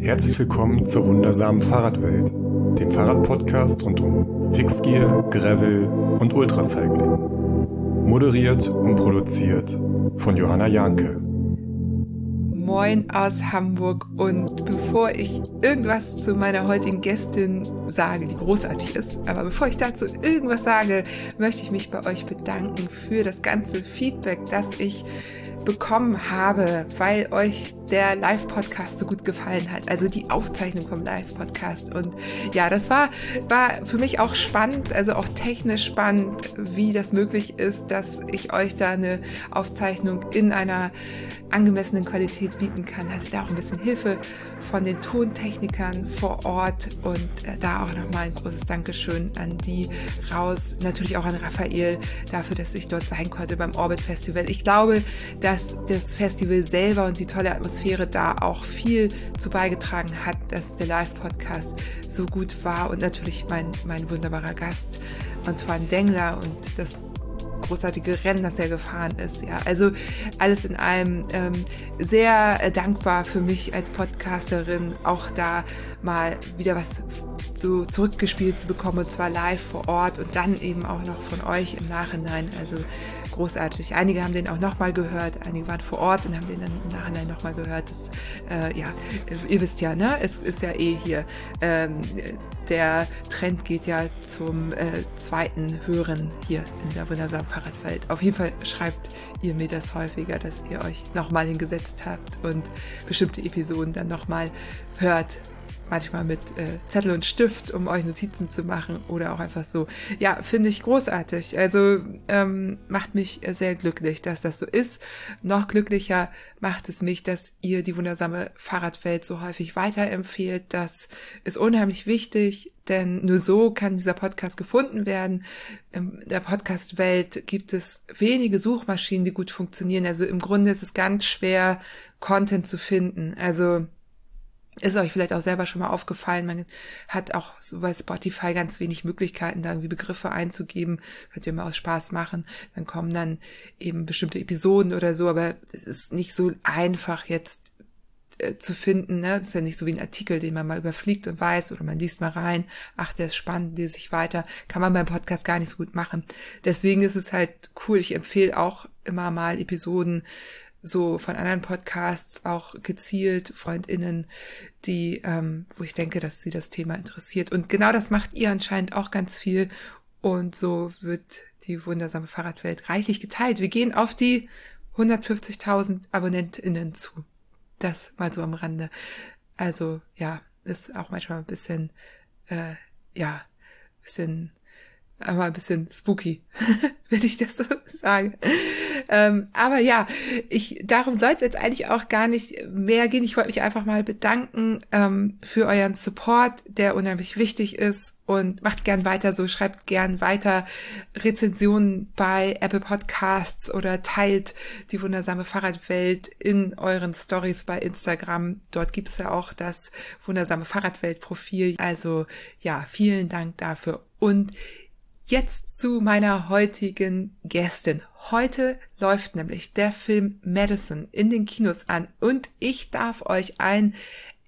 Herzlich willkommen zur wundersamen Fahrradwelt, dem Fahrradpodcast rund um Fixgear, Gravel und Ultracycling. Moderiert und produziert von Johanna Janke. Moin aus Hamburg und bevor ich irgendwas zu meiner heutigen Gästin sage, die großartig ist, aber bevor ich dazu irgendwas sage, möchte ich mich bei euch bedanken für das ganze Feedback, das ich bekommen habe, weil euch der Live-Podcast so gut gefallen hat. Also die Aufzeichnung vom Live-Podcast. Und ja, das war, war für mich auch spannend, also auch technisch spannend, wie das möglich ist, dass ich euch da eine Aufzeichnung in einer angemessenen Qualität bieten kann. Hatte da auch ein bisschen Hilfe von den Tontechnikern vor Ort und äh, da auch nochmal ein großes Dankeschön an die raus. Natürlich auch an Raphael dafür, dass ich dort sein konnte beim Orbit Festival. Ich glaube, dass das Festival selber und die tolle Atmosphäre da auch viel zu beigetragen hat, dass der Live-Podcast so gut war und natürlich mein, mein wunderbarer Gast Antoine Dengler und das großartige Rennen, das er gefahren ist. Ja, also alles in allem ähm, sehr äh, dankbar für mich als Podcasterin, auch da mal wieder was so zurückgespielt zu bekommen, und zwar live vor Ort und dann eben auch noch von euch im Nachhinein. Also großartig. Einige haben den auch nochmal gehört, einige waren vor Ort und haben den dann im Nachhinein nochmal gehört. Das, äh, ja, ihr wisst ja, ne? Es ist ja eh hier. Ähm, der Trend geht ja zum äh, zweiten Hören hier in der wundersamen Fahrradwelt. Auf jeden Fall schreibt ihr mir das häufiger, dass ihr euch nochmal hingesetzt habt und bestimmte Episoden dann nochmal hört manchmal mit äh, Zettel und Stift, um euch Notizen zu machen oder auch einfach so. Ja, finde ich großartig. Also ähm, macht mich sehr glücklich, dass das so ist. Noch glücklicher macht es mich, dass ihr die wundersame Fahrradwelt so häufig weiterempfehlt. Das ist unheimlich wichtig, denn nur so kann dieser Podcast gefunden werden. In der Podcast-Welt gibt es wenige Suchmaschinen, die gut funktionieren. Also im Grunde ist es ganz schwer, Content zu finden. Also ist euch vielleicht auch selber schon mal aufgefallen, man hat auch so bei Spotify ganz wenig Möglichkeiten, da irgendwie Begriffe einzugeben. Könnt ihr mal aus Spaß machen. Dann kommen dann eben bestimmte Episoden oder so, aber es ist nicht so einfach jetzt äh, zu finden. Ne? Das ist ja nicht so wie ein Artikel, den man mal überfliegt und weiß oder man liest mal rein. Ach, der ist spannend, lese ich weiter. Kann man beim Podcast gar nicht so gut machen. Deswegen ist es halt cool. Ich empfehle auch immer mal Episoden so von anderen Podcasts auch gezielt Freundinnen, die, ähm, wo ich denke, dass sie das Thema interessiert. Und genau das macht ihr anscheinend auch ganz viel. Und so wird die wundersame Fahrradwelt reichlich geteilt. Wir gehen auf die 150.000 AbonnentInnen zu. Das mal so am Rande. Also ja, ist auch manchmal ein bisschen, äh, ja, bisschen aber ein bisschen spooky, wenn ich das so sage. Ähm, aber ja, ich, darum soll es jetzt eigentlich auch gar nicht mehr gehen. Ich wollte mich einfach mal bedanken ähm, für euren Support, der unheimlich wichtig ist und macht gern weiter so, schreibt gern weiter Rezensionen bei Apple Podcasts oder teilt die wundersame Fahrradwelt in euren Stories bei Instagram. Dort gibt es ja auch das wundersame Fahrradwelt-Profil. Also ja, vielen Dank dafür und Jetzt zu meiner heutigen Gästin. Heute läuft nämlich der Film Madison in den Kinos an und ich darf euch ein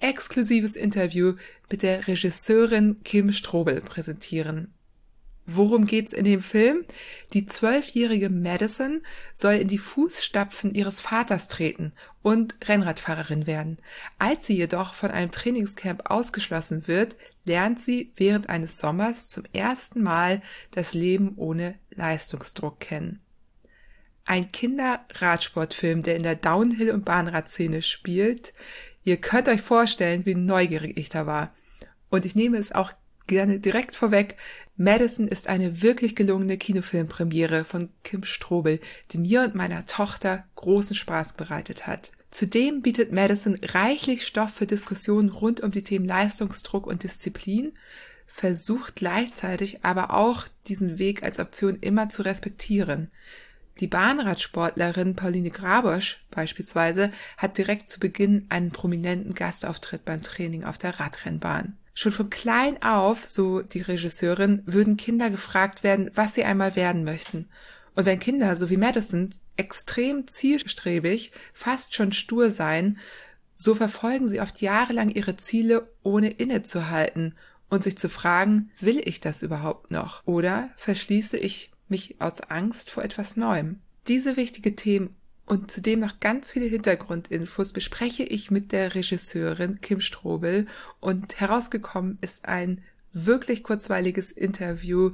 exklusives Interview mit der Regisseurin Kim Strobel präsentieren. Worum geht's in dem Film? Die zwölfjährige Madison soll in die Fußstapfen ihres Vaters treten und Rennradfahrerin werden. Als sie jedoch von einem Trainingscamp ausgeschlossen wird, lernt sie während eines Sommers zum ersten Mal das Leben ohne Leistungsdruck kennen. Ein Kinderradsportfilm, der in der Downhill- und Bahnradszene spielt. Ihr könnt euch vorstellen, wie neugierig ich da war. Und ich nehme es auch gerne direkt vorweg. Madison ist eine wirklich gelungene Kinofilmpremiere von Kim Strobel, die mir und meiner Tochter großen Spaß bereitet hat. Zudem bietet Madison reichlich Stoff für Diskussionen rund um die Themen Leistungsdruck und Disziplin, versucht gleichzeitig aber auch diesen Weg als Option immer zu respektieren. Die Bahnradsportlerin Pauline Grabosch beispielsweise hat direkt zu Beginn einen prominenten Gastauftritt beim Training auf der Radrennbahn. Schon von klein auf, so die Regisseurin, würden Kinder gefragt werden, was sie einmal werden möchten. Und wenn Kinder, so wie Madison, extrem zielstrebig, fast schon stur seien, So verfolgen sie oft jahrelang ihre Ziele, ohne innezuhalten und sich zu fragen, will ich das überhaupt noch? Oder verschließe ich mich aus Angst vor etwas Neuem? Diese wichtige Themen und zudem noch ganz viele Hintergrundinfos bespreche ich mit der Regisseurin Kim Strobel und herausgekommen ist ein wirklich kurzweiliges Interview,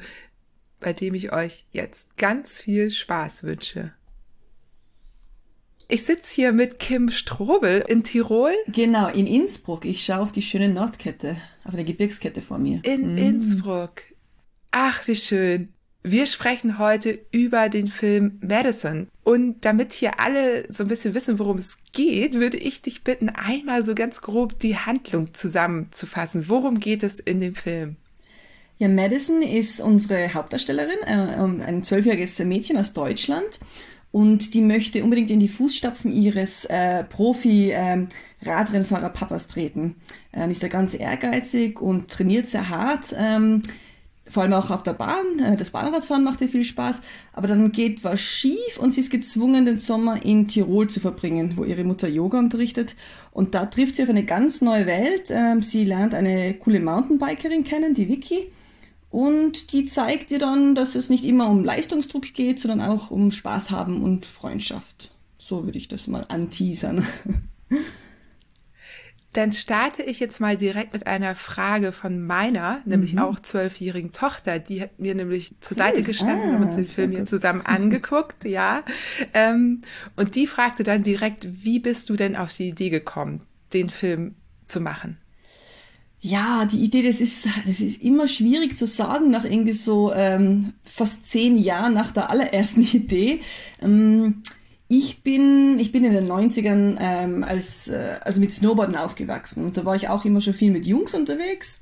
bei dem ich euch jetzt ganz viel Spaß wünsche. Ich sitze hier mit Kim Strobel in Tirol. Genau, in Innsbruck. Ich schaue auf die schöne Nordkette, auf der Gebirgskette vor mir. In mm. Innsbruck. Ach, wie schön. Wir sprechen heute über den Film Madison. Und damit hier alle so ein bisschen wissen, worum es geht, würde ich dich bitten, einmal so ganz grob die Handlung zusammenzufassen. Worum geht es in dem Film? Ja, Madison ist unsere Hauptdarstellerin, äh, ein zwölfjähriges Mädchen aus Deutschland und die möchte unbedingt in die Fußstapfen ihres äh, Profi-Radrennfahrer ähm, Papas treten. Äh, ist da ganz ehrgeizig und trainiert sehr hart. Ähm, vor allem auch auf der Bahn. Äh, das Bahnradfahren macht ihr viel Spaß. Aber dann geht was schief und sie ist gezwungen, den Sommer in Tirol zu verbringen, wo ihre Mutter Yoga unterrichtet. Und da trifft sie auf eine ganz neue Welt. Ähm, sie lernt eine coole Mountainbikerin kennen, die Vicky. Und die zeigt dir dann, dass es nicht immer um Leistungsdruck geht, sondern auch um Spaß haben und Freundschaft. So würde ich das mal anteasern. Dann starte ich jetzt mal direkt mit einer Frage von meiner, nämlich mhm. auch zwölfjährigen Tochter. Die hat mir nämlich zur Seite gestanden ah, und uns den Film hier zusammen angeguckt, ja. Ähm, und die fragte dann direkt, wie bist du denn auf die Idee gekommen, den Film zu machen? Ja, die Idee, das ist, das ist immer schwierig zu sagen nach irgendwie so ähm, fast zehn Jahren nach der allerersten Idee. Ähm, ich bin, ich bin in den 90ern ähm, als, äh, also mit Snowboarden aufgewachsen. Und da war ich auch immer schon viel mit Jungs unterwegs.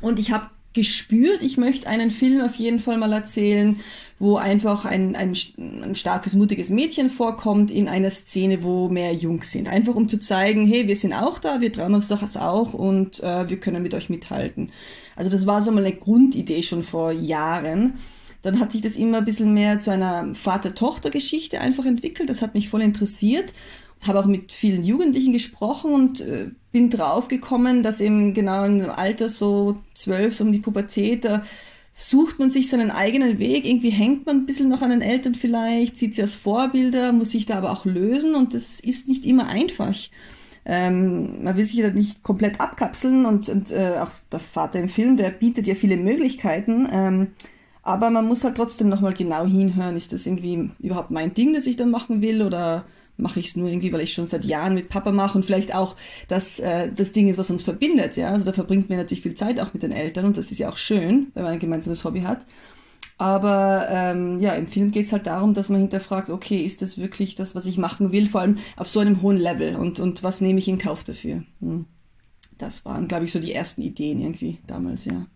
Und ich habe gespürt, ich möchte einen Film auf jeden Fall mal erzählen, wo einfach ein, ein, ein starkes, mutiges Mädchen vorkommt in einer Szene, wo mehr Jungs sind. Einfach um zu zeigen, hey, wir sind auch da, wir trauen uns doch das auch und äh, wir können mit euch mithalten. Also das war so mal eine Grundidee schon vor Jahren. Dann hat sich das immer ein bisschen mehr zu einer Vater-Tochter-Geschichte einfach entwickelt. Das hat mich voll interessiert habe auch mit vielen Jugendlichen gesprochen und äh, bin draufgekommen, dass eben genau im Alter so zwölf, so um die Pubertät, da sucht man sich seinen eigenen Weg, irgendwie hängt man ein bisschen noch an den Eltern vielleicht, sieht sie als Vorbilder, muss sich da aber auch lösen und das ist nicht immer einfach. Ähm, man will sich ja nicht komplett abkapseln und, und äh, auch der Vater im Film, der bietet ja viele Möglichkeiten. Ähm, aber man muss halt trotzdem nochmal genau hinhören, ist das irgendwie überhaupt mein Ding, das ich dann machen will oder mache ich es nur irgendwie, weil ich schon seit Jahren mit Papa mache und vielleicht auch das, äh, das Ding ist, was uns verbindet. Ja, also da verbringt man natürlich viel Zeit auch mit den Eltern und das ist ja auch schön, wenn man ein gemeinsames Hobby hat. Aber ähm, ja, im Film geht es halt darum, dass man hinterfragt, okay, ist das wirklich das, was ich machen will, vor allem auf so einem hohen Level und, und was nehme ich in Kauf dafür? Hm. Das waren, glaube ich, so die ersten Ideen irgendwie damals, ja.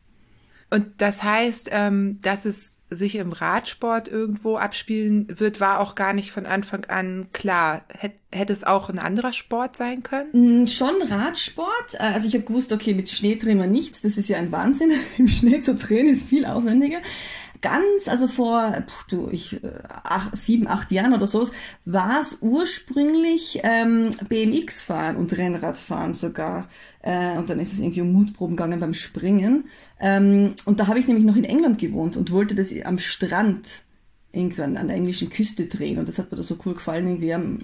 Und das heißt, ähm, dass es sich im Radsport irgendwo abspielen wird, war auch gar nicht von Anfang an klar. Hätt, hätte es auch ein anderer Sport sein können? Mm, schon Radsport. Äh, also ich habe gewusst, okay, mit Schnee drehen wir nichts. Das ist ja ein Wahnsinn. Im Schnee zu drehen ist viel aufwendiger ganz, also vor pff, du, ich, äh, acht, sieben, acht Jahren oder so, war es ursprünglich ähm, BMX-Fahren und Rennradfahren sogar. Äh, und dann ist es irgendwie um Mutproben gegangen beim Springen. Ähm, und da habe ich nämlich noch in England gewohnt und wollte das am Strand irgendwann an der englischen Küste drehen und das hat mir da so cool gefallen, irgendwie, am,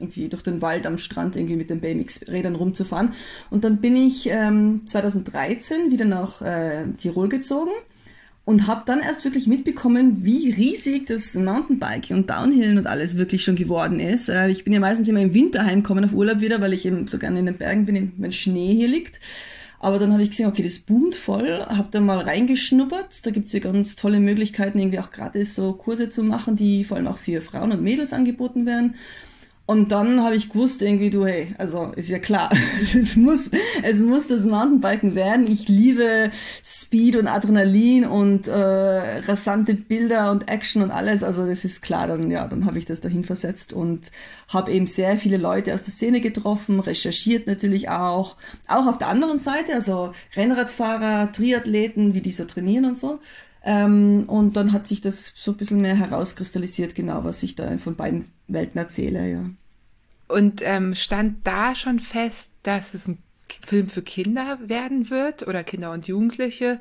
irgendwie durch den Wald am Strand irgendwie mit den BMX-Rädern rumzufahren. Und dann bin ich ähm, 2013 wieder nach äh, Tirol gezogen und habe dann erst wirklich mitbekommen, wie riesig das Mountainbiking und Downhillen und alles wirklich schon geworden ist. Äh, ich bin ja meistens immer im Winter heimgekommen auf Urlaub wieder, weil ich eben so gerne in den Bergen bin, wenn Schnee hier liegt. Aber dann habe ich gesehen, okay, das boomt voll, habe da mal reingeschnuppert. Da gibt's ja ganz tolle Möglichkeiten, irgendwie auch gratis so Kurse zu machen, die vor allem auch für Frauen und Mädels angeboten werden. Und dann habe ich gewusst, irgendwie, du, hey, also ist ja klar, es muss, es muss das Mountainbiken werden. Ich liebe Speed und Adrenalin und äh, rasante Bilder und Action und alles. Also das ist klar, dann ja, dann habe ich das dahin versetzt und habe eben sehr viele Leute aus der Szene getroffen, recherchiert natürlich auch. Auch auf der anderen Seite, also Rennradfahrer, Triathleten, wie die so trainieren und so. Ähm, und dann hat sich das so ein bisschen mehr herauskristallisiert, genau, was ich da von beiden Welten erzähle, ja. Und ähm, stand da schon fest, dass es ein Film für Kinder werden wird oder Kinder und Jugendliche?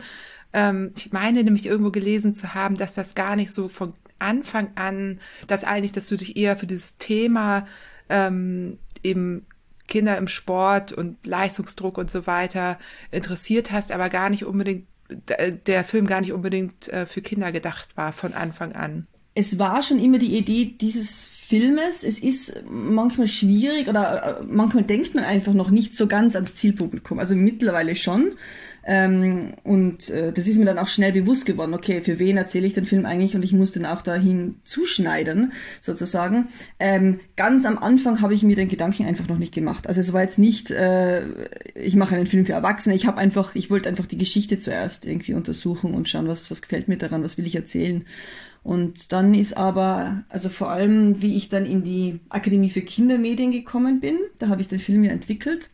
Ähm, ich meine nämlich irgendwo gelesen zu haben, dass das gar nicht so von Anfang an, dass eigentlich, dass du dich eher für dieses Thema ähm, eben Kinder im Sport und Leistungsdruck und so weiter interessiert hast, aber gar nicht unbedingt, der Film gar nicht unbedingt äh, für Kinder gedacht war von Anfang an. Es war schon immer die Idee dieses Filmes. Es ist manchmal schwierig oder äh, manchmal denkt man einfach noch nicht so ganz ans Zielpublikum. Also mittlerweile schon. Ähm, und äh, das ist mir dann auch schnell bewusst geworden, okay, für wen erzähle ich den Film eigentlich und ich muss den auch dahin zuschneiden, sozusagen. Ähm, ganz am Anfang habe ich mir den Gedanken einfach noch nicht gemacht. Also es war jetzt nicht, äh, ich mache einen Film für Erwachsene, ich habe einfach, ich wollte einfach die Geschichte zuerst irgendwie untersuchen und schauen, was, was gefällt mir daran, was will ich erzählen. Und dann ist aber, also vor allem, wie ich dann in die Akademie für Kindermedien gekommen bin, da habe ich den Film ja entwickelt.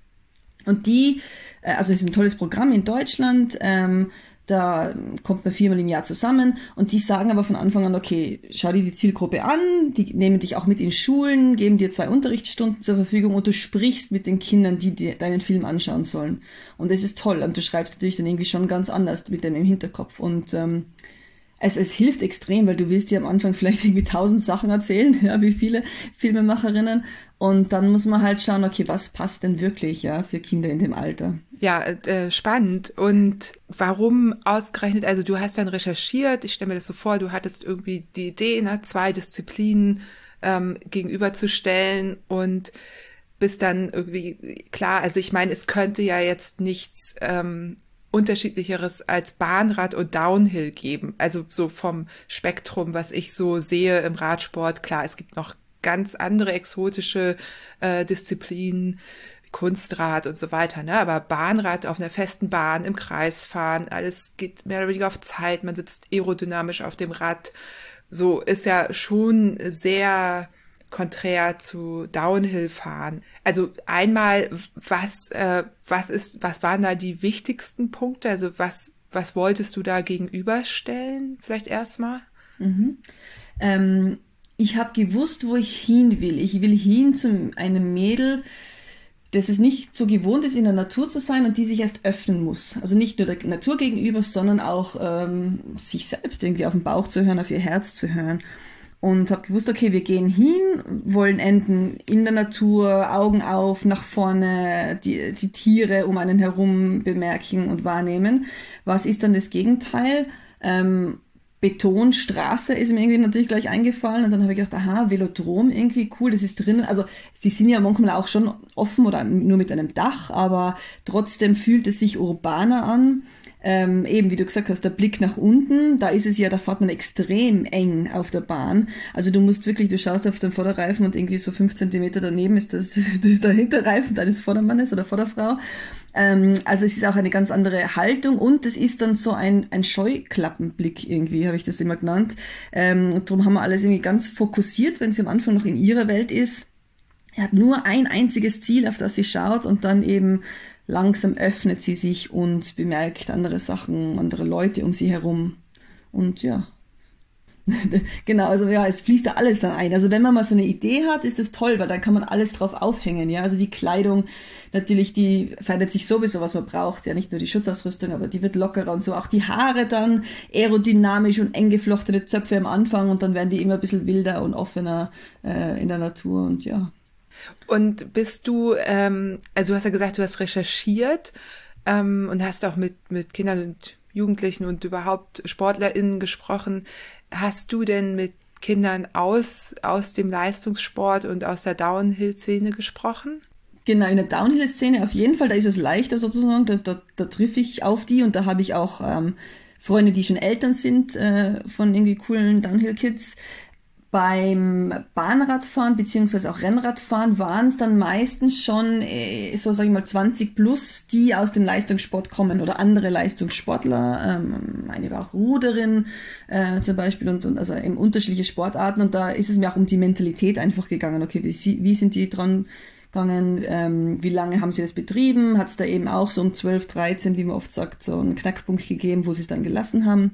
Und die äh, also es ist ein tolles Programm in Deutschland. Ähm, da kommt man viermal im Jahr zusammen und die sagen aber von Anfang an, okay, schau dir die Zielgruppe an, die nehmen dich auch mit in Schulen, geben dir zwei Unterrichtsstunden zur Verfügung und du sprichst mit den Kindern, die dir deinen Film anschauen sollen. Und das ist toll und du schreibst natürlich dann irgendwie schon ganz anders mit dem im Hinterkopf. Und ähm, es, es hilft extrem, weil du willst dir am Anfang vielleicht irgendwie tausend Sachen erzählen, ja, wie viele Filmemacherinnen. Und dann muss man halt schauen, okay, was passt denn wirklich, ja, für Kinder in dem Alter. Ja, äh, spannend. Und warum ausgerechnet, also du hast dann recherchiert, ich stelle mir das so vor, du hattest irgendwie die Idee, ne, zwei Disziplinen ähm, gegenüberzustellen und bist dann irgendwie klar, also ich meine, es könnte ja jetzt nichts ähm, unterschiedlicheres als Bahnrad und Downhill geben. Also so vom Spektrum, was ich so sehe im Radsport. Klar, es gibt noch ganz andere exotische äh, Disziplinen, Kunstrad und so weiter, ne? Aber Bahnrad auf einer festen Bahn, im Kreis fahren, alles geht mehr oder weniger auf Zeit, man sitzt aerodynamisch auf dem Rad. So ist ja schon sehr konträr zu Downhill fahren. Also einmal, was, äh, was ist, was waren da die wichtigsten Punkte? Also was, was wolltest du da gegenüberstellen? Vielleicht erstmal? Mhm. Ähm, ich habe gewusst, wo ich hin will. Ich will hin zu einem Mädel, das es nicht so gewohnt ist, in der Natur zu sein und die sich erst öffnen muss. Also nicht nur der Natur gegenüber, sondern auch ähm, sich selbst irgendwie auf den Bauch zu hören, auf ihr Herz zu hören und habe gewusst, okay, wir gehen hin, wollen enden in der Natur, Augen auf, nach vorne, die, die Tiere um einen herum bemerken und wahrnehmen. Was ist dann das Gegenteil? Ähm, Betonstraße ist mir irgendwie natürlich gleich eingefallen und dann habe ich gedacht, aha, Velodrom irgendwie cool, das ist drinnen. Also sie sind ja manchmal auch schon offen oder nur mit einem Dach, aber trotzdem fühlt es sich urbaner an ähm, eben wie du gesagt hast, der Blick nach unten, da ist es ja, da fährt man extrem eng auf der Bahn. Also du musst wirklich, du schaust auf den Vorderreifen und irgendwie so fünf Zentimeter daneben ist das, das ist der Hinterreifen deines Vordermannes oder Vorderfrau. Ähm, also es ist auch eine ganz andere Haltung und es ist dann so ein, ein Scheuklappenblick irgendwie, habe ich das immer genannt. Ähm, und darum haben wir alles irgendwie ganz fokussiert, wenn sie am Anfang noch in ihrer Welt ist. Er hat nur ein einziges Ziel, auf das sie schaut und dann eben langsam öffnet sie sich und bemerkt andere Sachen, andere Leute um sie herum. Und ja. genau, also ja, es fließt da alles dann ein. Also wenn man mal so eine Idee hat, ist das toll, weil dann kann man alles drauf aufhängen, ja. Also die Kleidung, natürlich, die verändert sich sowieso, was man braucht, ja, nicht nur die Schutzausrüstung, aber die wird lockerer und so. Auch die Haare dann aerodynamisch und eng geflochtene Zöpfe am Anfang und dann werden die immer ein bisschen wilder und offener äh, in der Natur und ja. Und bist du, ähm, also du hast ja gesagt, du hast recherchiert ähm, und hast auch mit, mit Kindern und Jugendlichen und überhaupt SportlerInnen gesprochen. Hast du denn mit Kindern aus, aus dem Leistungssport und aus der Downhill-Szene gesprochen? Genau, in der Downhill-Szene auf jeden Fall, da ist es leichter sozusagen, da, da, da triff ich auf die und da habe ich auch ähm, Freunde, die schon Eltern sind äh, von irgendwie coolen Downhill-Kids. Beim Bahnradfahren beziehungsweise auch Rennradfahren waren es dann meistens schon, äh, so sage ich mal, 20 plus, die aus dem Leistungssport kommen oder andere Leistungssportler. Ähm, eine war auch Ruderin äh, zum Beispiel und, und also eben unterschiedliche Sportarten und da ist es mir auch um die Mentalität einfach gegangen. Okay, wie, wie sind die dran gegangen? Ähm, wie lange haben sie das betrieben? Hat es da eben auch so um 12, 13, wie man oft sagt, so einen Knackpunkt gegeben, wo sie es dann gelassen haben?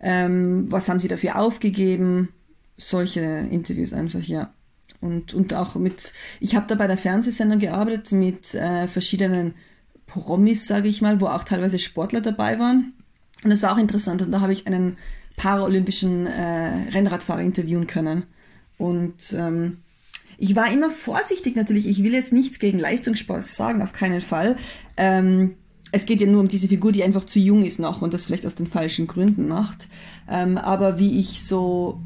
Ähm, was haben sie dafür aufgegeben? Solche Interviews einfach, ja. und, und auch mit, ich habe da bei der Fernsehsendung gearbeitet mit äh, verschiedenen Promis, sage ich mal, wo auch teilweise Sportler dabei waren. Und das war auch interessant. Und da habe ich einen paralympischen äh, Rennradfahrer interviewen können. Und ähm, ich war immer vorsichtig natürlich. Ich will jetzt nichts gegen Leistungssport sagen, auf keinen Fall. Ähm, es geht ja nur um diese Figur, die einfach zu jung ist noch und das vielleicht aus den falschen Gründen macht. Ähm, aber wie ich so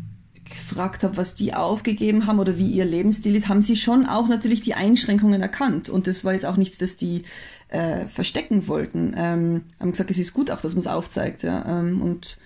gefragt habe, was die aufgegeben haben oder wie ihr Lebensstil ist, haben sie schon auch natürlich die Einschränkungen erkannt. Und das war jetzt auch nichts, das die äh, verstecken wollten. Ähm, haben gesagt, es ist gut auch, dass man es aufzeigt. Ja? Ähm, und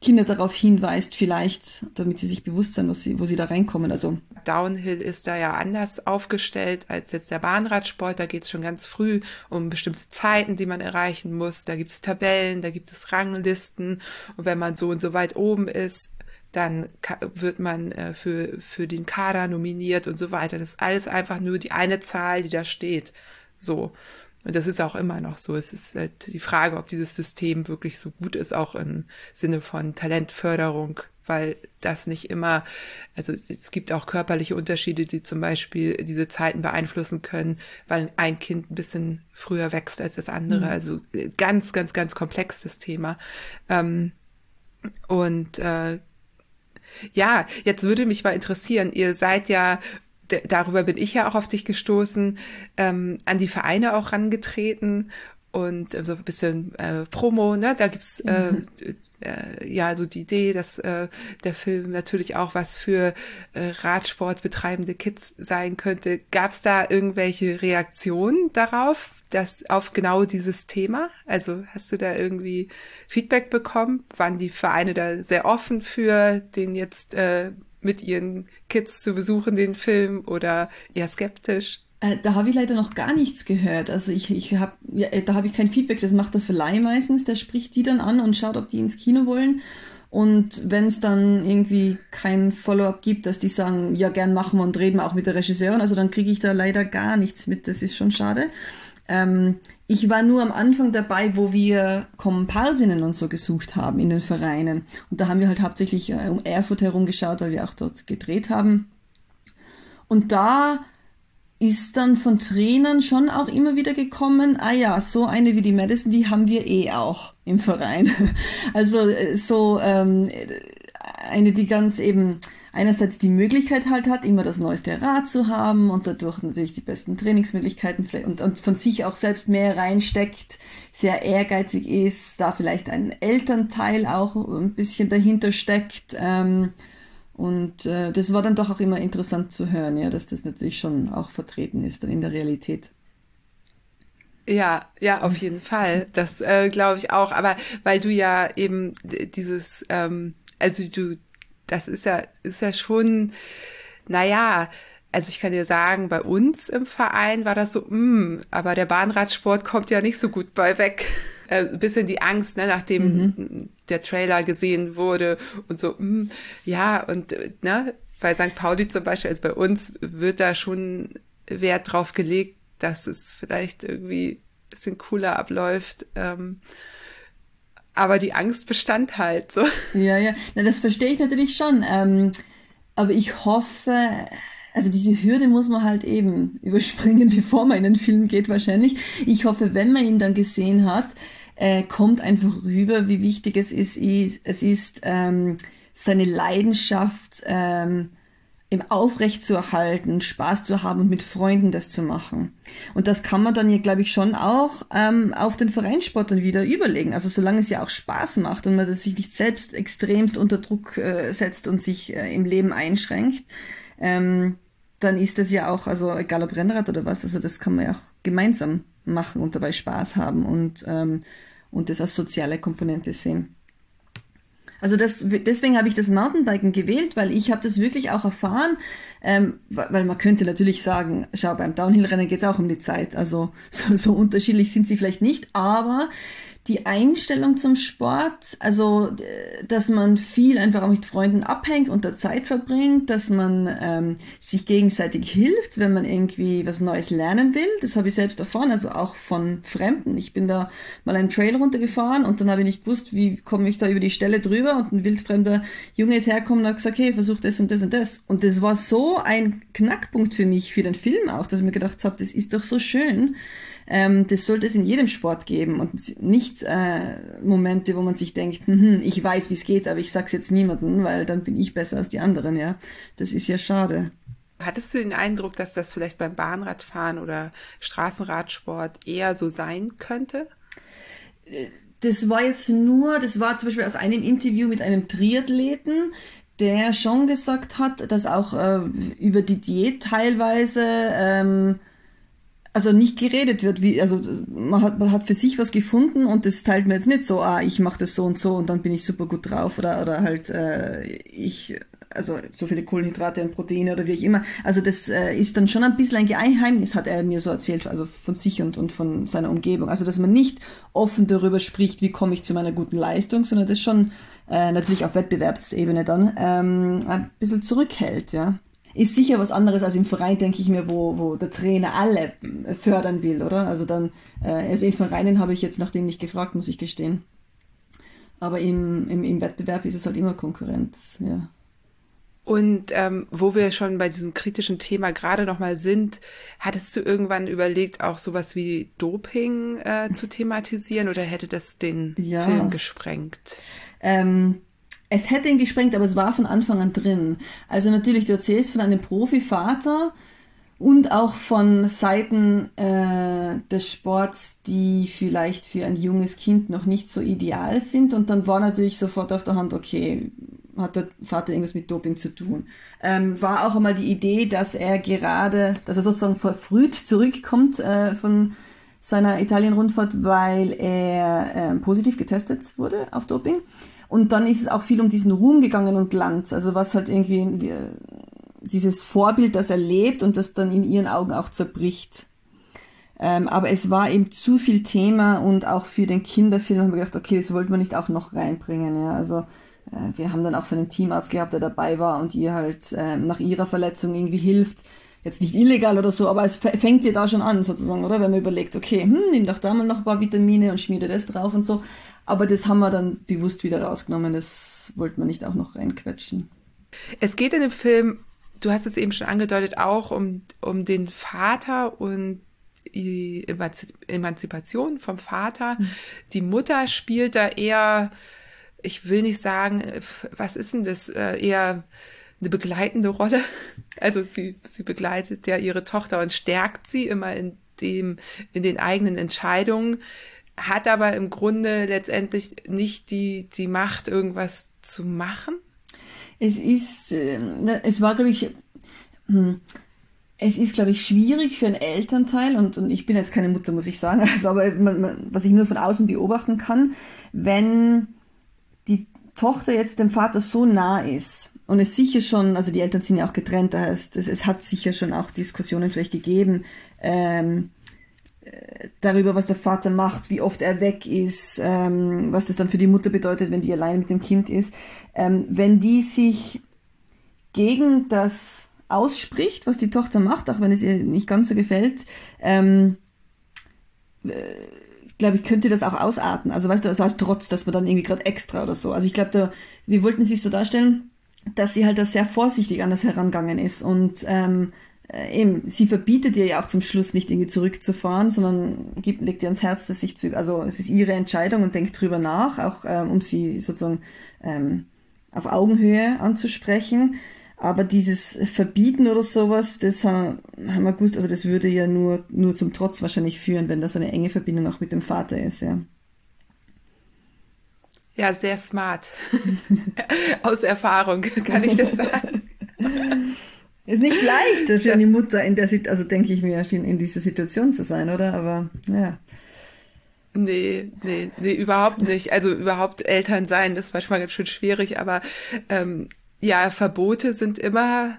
Kinder darauf hinweist, vielleicht, damit sie sich bewusst sind, was sie, wo sie da reinkommen. Also Downhill ist da ja anders aufgestellt als jetzt der Bahnradsport. Da geht es schon ganz früh um bestimmte Zeiten, die man erreichen muss. Da gibt es Tabellen, da gibt es Ranglisten. Und wenn man so und so weit oben ist, dann wird man äh, für, für den Kader nominiert und so weiter. Das ist alles einfach nur die eine Zahl, die da steht. So. Und das ist auch immer noch so. Es ist halt die Frage, ob dieses System wirklich so gut ist, auch im Sinne von Talentförderung, weil das nicht immer, also es gibt auch körperliche Unterschiede, die zum Beispiel diese Zeiten beeinflussen können, weil ein Kind ein bisschen früher wächst als das andere. Mhm. Also ganz, ganz, ganz komplex das Thema. Ähm, und äh, ja, jetzt würde mich mal interessieren, ihr seid ja darüber bin ich ja auch auf dich gestoßen, ähm, an die Vereine auch rangetreten und so ein bisschen äh, Promo, ne? Da gibt's äh, mhm. äh, ja so die Idee, dass äh, der Film natürlich auch was für äh, Radsport betreibende Kids sein könnte. Gab's da irgendwelche Reaktionen darauf, dass auf genau dieses Thema? Also hast du da irgendwie Feedback bekommen? Waren die Vereine da sehr offen für den jetzt äh, mit ihren Kids zu besuchen, den Film, oder eher skeptisch? Äh, da habe ich leider noch gar nichts gehört. Also ich, ich habe, ja, äh, da habe ich kein Feedback. Das macht der Verleih meistens. Der spricht die dann an und schaut, ob die ins Kino wollen. Und wenn es dann irgendwie kein Follow-up gibt, dass die sagen, ja, gern machen wir und reden wir auch mit der Regisseurin, also dann kriege ich da leider gar nichts mit. Das ist schon schade. Ähm, ich war nur am Anfang dabei, wo wir Komparsinnen und so gesucht haben in den Vereinen. Und da haben wir halt hauptsächlich äh, um Erfurt herum geschaut, weil wir auch dort gedreht haben. Und da ist dann von Trainern schon auch immer wieder gekommen, ah ja, so eine wie die Madison, die haben wir eh auch im Verein. Also äh, so ähm, eine, die ganz eben einerseits die Möglichkeit halt hat, immer das neueste Rad zu haben und dadurch natürlich die besten Trainingsmöglichkeiten und, und von sich auch selbst mehr reinsteckt, sehr ehrgeizig ist, da vielleicht ein Elternteil auch ein bisschen dahinter steckt. Ähm, und äh, das war dann doch auch immer interessant zu hören, ja, dass das natürlich schon auch vertreten ist dann in der Realität. Ja, ja, auf jeden Fall. Das äh, glaube ich auch. Aber weil du ja eben dieses, ähm, also du das ist ja, ist ja schon, naja, also ich kann dir sagen, bei uns im Verein war das so, mh, mm, aber der Bahnradsport kommt ja nicht so gut bei weg. Äh, ein bisschen die Angst, ne, nachdem mhm. der Trailer gesehen wurde und so, mh, mm, ja, und ne, bei St. Pauli zum Beispiel, also bei uns wird da schon Wert drauf gelegt, dass es vielleicht irgendwie ein bisschen cooler abläuft. Ähm, aber die Angst bestand halt so. Ja, ja, Na, das verstehe ich natürlich schon. Ähm, aber ich hoffe, also diese Hürde muss man halt eben überspringen, bevor man in den Film geht wahrscheinlich. Ich hoffe, wenn man ihn dann gesehen hat, äh, kommt einfach rüber, wie wichtig es ist, es ist ähm, seine Leidenschaft ähm, im Aufrecht zu erhalten, Spaß zu haben und mit Freunden das zu machen. Und das kann man dann ja, glaube ich, schon auch ähm, auf den Vereinssport dann wieder überlegen. Also solange es ja auch Spaß macht und man das sich nicht selbst extremst unter Druck äh, setzt und sich äh, im Leben einschränkt, ähm, dann ist das ja auch, also egal ob Rennrad oder was, also das kann man ja auch gemeinsam machen und dabei Spaß haben und, ähm, und das als soziale Komponente sehen. Also das, deswegen habe ich das Mountainbiken gewählt, weil ich habe das wirklich auch erfahren, ähm, weil man könnte natürlich sagen, schau, beim Downhill-Rennen geht es auch um die Zeit. Also so, so unterschiedlich sind sie vielleicht nicht, aber die Einstellung zum Sport, also dass man viel einfach auch mit Freunden abhängt und der Zeit verbringt, dass man ähm, sich gegenseitig hilft, wenn man irgendwie was Neues lernen will. Das habe ich selbst erfahren, also auch von Fremden. Ich bin da mal einen Trail runtergefahren und dann habe ich nicht gewusst, wie komme ich da über die Stelle drüber und ein wildfremder Junge ist hergekommen und hat gesagt, hey, versuch das und das und das. Und das war so ein Knackpunkt für mich, für den Film auch, dass ich mir gedacht habe, das ist doch so schön ähm, das sollte es in jedem Sport geben und nicht äh, Momente, wo man sich denkt, hm, ich weiß, wie es geht, aber ich sag's jetzt niemandem, weil dann bin ich besser als die anderen, ja. Das ist ja schade. Hattest du den Eindruck, dass das vielleicht beim Bahnradfahren oder Straßenradsport eher so sein könnte? Das war jetzt nur, das war zum Beispiel aus einem Interview mit einem Triathleten, der schon gesagt hat, dass auch äh, über die Diät teilweise ähm, also nicht geredet wird, wie, also man hat, man hat für sich was gefunden und das teilt mir jetzt nicht so, ah, ich mache das so und so und dann bin ich super gut drauf oder, oder halt äh, ich, also so viele Kohlenhydrate und Proteine oder wie ich immer. Also das äh, ist dann schon ein bisschen ein Geheimnis, hat er mir so erzählt, also von sich und, und von seiner Umgebung. Also dass man nicht offen darüber spricht, wie komme ich zu meiner guten Leistung, sondern das schon äh, natürlich auf Wettbewerbsebene dann ähm, ein bisschen zurückhält, ja ist sicher was anderes als im Verein, denke ich mir, wo, wo der Trainer alle fördern will, oder? Also dann, äh, also in Vereinen habe ich jetzt nach dem nicht gefragt, muss ich gestehen. Aber im, im, im Wettbewerb ist es halt immer Konkurrenz, ja. Und ähm, wo wir schon bei diesem kritischen Thema gerade nochmal sind, hattest du irgendwann überlegt, auch sowas wie Doping äh, zu thematisieren oder hätte das den ja. Film gesprengt? Ähm, es hätte ihn gesprengt, aber es war von Anfang an drin. Also natürlich, du erzählst von einem Profivater und auch von Seiten äh, des Sports, die vielleicht für ein junges Kind noch nicht so ideal sind. Und dann war natürlich sofort auf der Hand, okay, hat der Vater irgendwas mit Doping zu tun. Ähm, war auch einmal die Idee, dass er gerade, dass er sozusagen verfrüht zurückkommt äh, von seiner Italien-Rundfahrt, weil er äh, positiv getestet wurde auf Doping. Und dann ist es auch viel um diesen Ruhm gegangen und Glanz. Also was halt irgendwie dieses Vorbild, das er lebt und das dann in ihren Augen auch zerbricht. Ähm, aber es war eben zu viel Thema und auch für den Kinderfilm haben wir gedacht, okay, das wollten wir nicht auch noch reinbringen. Ja. Also äh, wir haben dann auch so einen Teamarzt gehabt, der dabei war und ihr halt äh, nach ihrer Verletzung irgendwie hilft. Jetzt nicht illegal oder so, aber es fängt ihr da schon an sozusagen, oder? Wenn man überlegt, okay, hm, nimm doch da mal noch ein paar Vitamine und schmier dir das drauf und so. Aber das haben wir dann bewusst wieder rausgenommen. Das wollten wir nicht auch noch reinquetschen. Es geht in dem Film, du hast es eben schon angedeutet, auch um, um den Vater und die Emanzipation vom Vater. Mhm. Die Mutter spielt da eher, ich will nicht sagen, was ist denn das, äh, eher eine begleitende Rolle. Also sie, sie begleitet ja ihre Tochter und stärkt sie immer in dem, in den eigenen Entscheidungen hat aber im Grunde letztendlich nicht die, die Macht, irgendwas zu machen? Es ist, äh, es war, glaube ich, hm, es ist, glaube ich, schwierig für einen Elternteil, und, und ich bin jetzt keine Mutter, muss ich sagen, also, aber man, man, was ich nur von außen beobachten kann, wenn die Tochter jetzt dem Vater so nah ist und es sicher schon, also die Eltern sind ja auch getrennt, da heißt, es, es hat sicher schon auch Diskussionen vielleicht gegeben, ähm, darüber, was der Vater macht, wie oft er weg ist, ähm, was das dann für die Mutter bedeutet, wenn die allein mit dem Kind ist. Ähm, wenn die sich gegen das ausspricht, was die Tochter macht, auch wenn es ihr nicht ganz so gefällt, ähm, äh, glaube ich, könnte das auch ausarten. Also weißt du, also als Trotz, dass man dann irgendwie gerade extra oder so. Also ich glaube, wir wollten sich so darstellen, dass sie halt da sehr vorsichtig an das herangegangen ist und ähm, äh, eben, sie verbietet ihr ja auch zum Schluss nicht irgendwie zurückzufahren, sondern gibt, legt ihr ans Herz, dass sich zu, also es ist ihre Entscheidung und denkt drüber nach, auch ähm, um sie sozusagen ähm, auf Augenhöhe anzusprechen. Aber dieses Verbieten oder sowas, das haben, haben wir gewusst, also das würde ja nur, nur zum Trotz wahrscheinlich führen, wenn da so eine enge Verbindung auch mit dem Vater ist, ja. Ja, sehr smart. Aus Erfahrung kann ich das sagen. Ist nicht leicht für eine Mutter in der Situation, also denke ich mir, in, in dieser Situation zu sein, oder? Aber ja. Nee, nee, nee, überhaupt nicht. Also überhaupt Eltern sein ist manchmal ganz schön schwierig, aber ähm, ja, Verbote sind immer,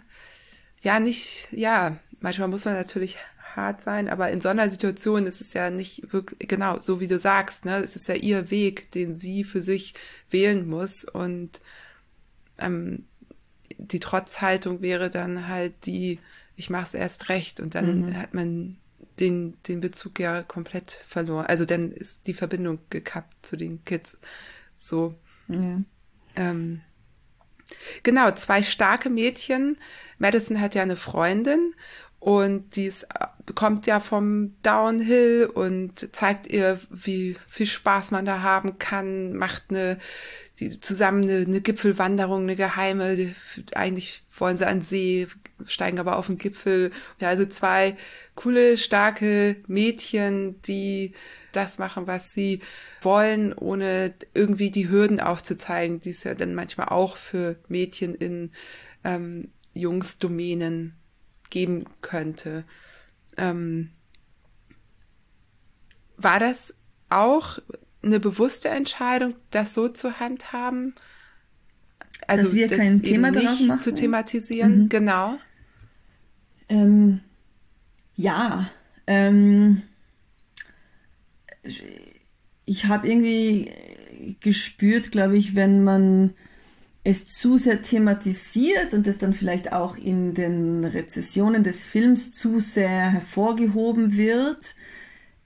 ja, nicht, ja, manchmal muss man natürlich hart sein, aber in so einer Situation ist es ja nicht wirklich, genau, so wie du sagst, ne, es ist ja ihr Weg, den sie für sich wählen muss und ähm, die Trotzhaltung wäre dann halt die, ich mach's erst recht und dann mhm. hat man den, den Bezug ja komplett verloren. Also dann ist die Verbindung gekappt zu den Kids. So. Ja. Ähm, genau, zwei starke Mädchen. Madison hat ja eine Freundin und die ist, kommt ja vom Downhill und zeigt ihr, wie viel Spaß man da haben kann, macht eine, die, zusammen eine, eine Gipfelwanderung, eine geheime, die, eigentlich wollen sie an See, steigen aber auf den Gipfel. Ja, also zwei coole, starke Mädchen, die das machen, was sie wollen, ohne irgendwie die Hürden aufzuzeigen, die es ja dann manchmal auch für Mädchen in ähm, Jungsdomänen geben könnte. Ähm, war das auch eine bewusste Entscheidung, das so zu handhaben? Also Dass wir das kein Thema nicht machen? zu thematisieren, mhm. genau. Ähm, ja, ähm, ich habe irgendwie gespürt, glaube ich, wenn man es zu sehr thematisiert und es dann vielleicht auch in den Rezessionen des Films zu sehr hervorgehoben wird,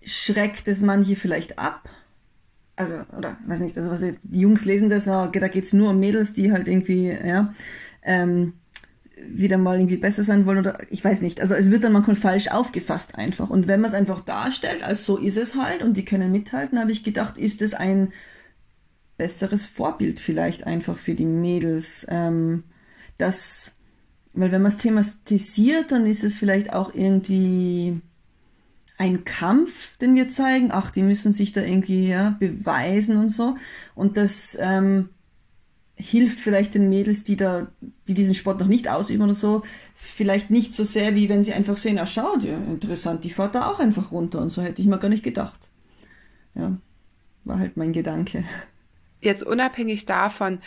schreckt es manche vielleicht ab. Also, oder weiß nicht, also was die Jungs lesen das, da geht es nur um Mädels, die halt irgendwie, ja, ähm, wieder mal irgendwie besser sein wollen oder ich weiß nicht. Also es wird dann manchmal falsch aufgefasst einfach. Und wenn man es einfach darstellt, als so ist es halt und die können mithalten, habe ich gedacht, ist es ein besseres Vorbild vielleicht einfach für die Mädels. Ähm, das, weil wenn man es thematisiert, dann ist es vielleicht auch irgendwie ein Kampf, den wir zeigen. Ach, die müssen sich da irgendwie ja, beweisen und so. Und das ähm, hilft vielleicht den Mädels, die da, die diesen Sport noch nicht ausüben oder so, vielleicht nicht so sehr, wie wenn sie einfach sehen, ah, schau, ja, interessant, die fährt da auch einfach runter und so hätte ich mir gar nicht gedacht. Ja, war halt mein Gedanke. Jetzt unabhängig davon,